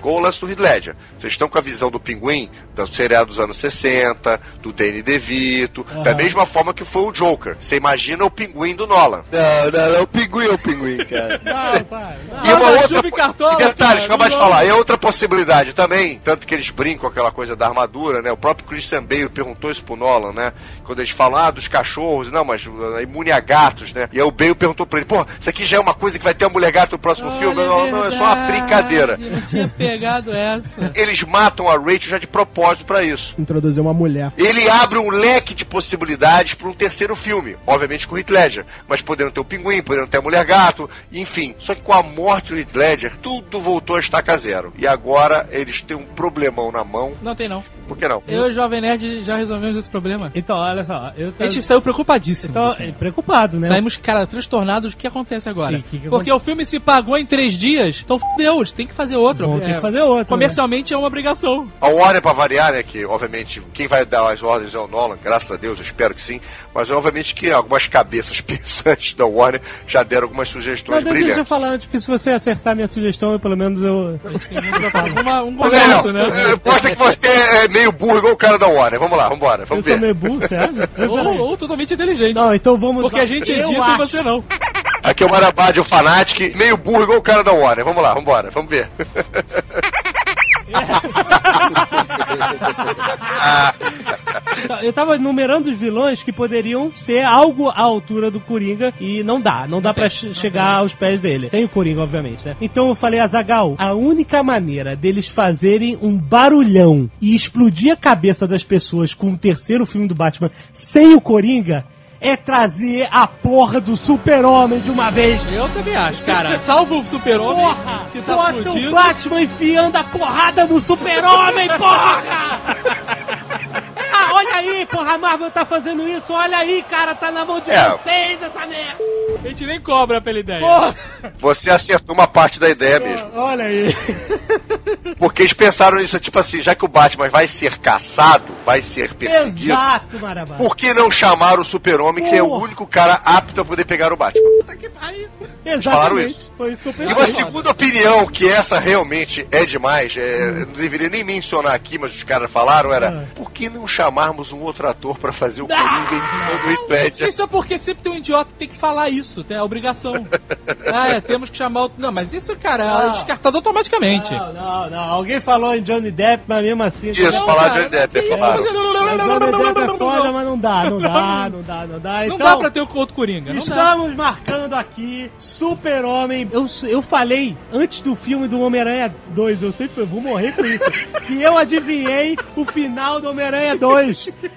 L: Com o lance do Heath Ledger. Vocês estão com a visão do pinguim, do seriado dos anos 60, do Danny DeVito, da mesma forma que foi o Joker. Você imagina o pinguim do Nolan.
D: Não, não, não, o pinguim é o pinguim, cara. <laughs>
B: Não, pai. Não.
L: E uma outra.
F: e cartola,
L: e detalhes, acabei de
F: não-
L: falar. E outra possibilidade também, tanto que eles brincam com aquela coisa da armadura, né? O próprio Christian Bale perguntou isso pro Nolan, né? Quando eles falam, ah, dos cachorros, não, mas imune a gatos, né? E aí o Bale perguntou pra ele, pô, isso aqui já é uma coisa que vai ter a mulher gato no próximo filme?
F: Olha,
L: Não, não, é só uma brincadeira.
F: Não tinha pegado essa. <laughs>
L: Eles matam a Rachel já de propósito pra isso.
C: Introduzir uma mulher.
L: Ele abre um leque de possibilidades para um terceiro filme, obviamente com o Heath Ledger, mas podendo ter o Pinguim, podendo ter a Mulher Gato, enfim. Só que com a morte do Heath Ledger, tudo voltou a estaca zero. E agora eles têm um problemão na mão.
F: Não tem não.
L: Por que não?
F: Eu e o Jovem Nerd já resolvemos esse problema.
B: Então, olha só. Eu
F: A gente saiu preocupadíssimo.
B: Então,
F: assim.
B: é preocupado, né?
F: Saímos, cara, transtornados. O que acontece agora?
B: E que que
F: Porque o filme se pagou em três dias, então fudeu, tem que fazer outro.
B: Ter
F: É,
B: que fazer outro. né?
F: Comercialmente é uma obrigação.
L: A Warner, pra variar, né, que obviamente quem vai dar as ordens é o Nolan, graças a Deus, eu espero que sim, mas obviamente que algumas cabeças <laughs> pensantes da Warner já deram algumas sugestões
B: Mas deixa eu
L: brilhantes.
B: falar antes, porque se você acertar minha sugestão, eu, pelo menos eu.
F: Tem <laughs> falar. Uma- um
L: Não,
F: conjunto, né?
L: Mostra que você é meio burro igual o cara da Warner. Vamos lá, vambora,
B: Eu
L: vamos
B: sou
L: ver.
B: meio burro, você acha? <laughs>
F: Ou, ou totalmente inteligente.
B: Não, então vamos
F: Porque
B: lá.
F: a gente
B: Eu
F: edita e
B: acho.
F: você não.
L: Aqui é o Marabad, o Fanatic, meio burro igual o cara da Warner. Vamos lá, vambora, vamos ver. <laughs>
B: Tá, <laughs> Eu tava numerando os vilões que poderiam ser algo à altura do Coringa e não dá, não dá pra che- chegar aos pés dele. Tem o Coringa, obviamente, né? Então eu falei, Azagal, a única maneira deles fazerem um barulhão e explodir a cabeça das pessoas com o terceiro filme do Batman sem o Coringa é trazer a porra do super-homem de uma vez.
F: Eu também acho, cara. Salva o super-homem
B: Porra!
F: que tá
B: Bota
F: fudido.
B: o Batman enfiando a porrada no super-homem, porra! <laughs> Ah, olha aí, porra, a Marvel tá fazendo isso, olha aí, cara, tá na mão de
L: É.
B: vocês essa merda!
F: A gente nem cobra pela ideia.
B: Porra!
L: Você acertou uma parte da ideia mesmo.
B: Olha aí. <laughs>
L: Porque eles pensaram nisso, tipo assim, já que o Batman vai ser caçado, vai ser perseguido,
B: Exato, Marabá.
L: por que não chamar o super-homem, que é o
B: Porra.
L: único cara apto a poder pegar o Batman? falaram
B: Exatamente. Foi isso que eu
L: E
B: pensei.
L: uma segunda opinião, que essa realmente é demais, é, eu não deveria nem mencionar aqui, mas os caras falaram, era
B: Ah.
L: por que não chamarmos um outro ator pra fazer o Coringa em do Heath Ledger?
F: Isso é porque sempre tem um idiota que tem que falar isso, tem a obrigação. <laughs> ah, é, temos que chamar o... Não, mas isso, cara, é
B: Não.
F: descartado automaticamente.
B: Não, não, não. Alguém falou em Johnny Depp, mas mesmo assim.
L: Isso,
F: Não,
L: falar
F: cara,
L: de Depp,
F: que isso,
L: falaram.
F: mas-
B: Johnny Depp é foda, mas não dá, não <laughs> dá, não dá, não dá.
F: Não
B: Então,
F: dá pra ter o outro Coringa, não dá.
B: Estamos marcando aqui Super-Homem. Eu, eu falei antes do filme do Homem-Aranha 2, eu sempre vou morrer com isso, que <laughs> eu adivinhei o final do Homem-Aranha 2.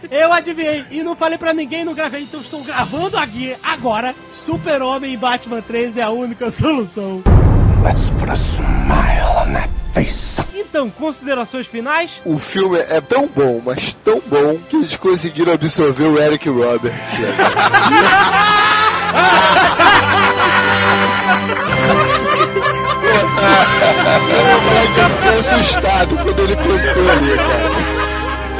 B: Eu adivinhei e não falei pra ninguém, não gravei, então estou gravando aqui agora. Super-Homem e Batman 3 é a única solução.
I: Let's put a smile on that face.
B: Então, considerações finais?
D: O filme é tão bom, mas tão bom, que eles conseguiram absorver o Eric Roberts. né? <laughs> Eu fiquei assustado quando ele cantou ali, cara.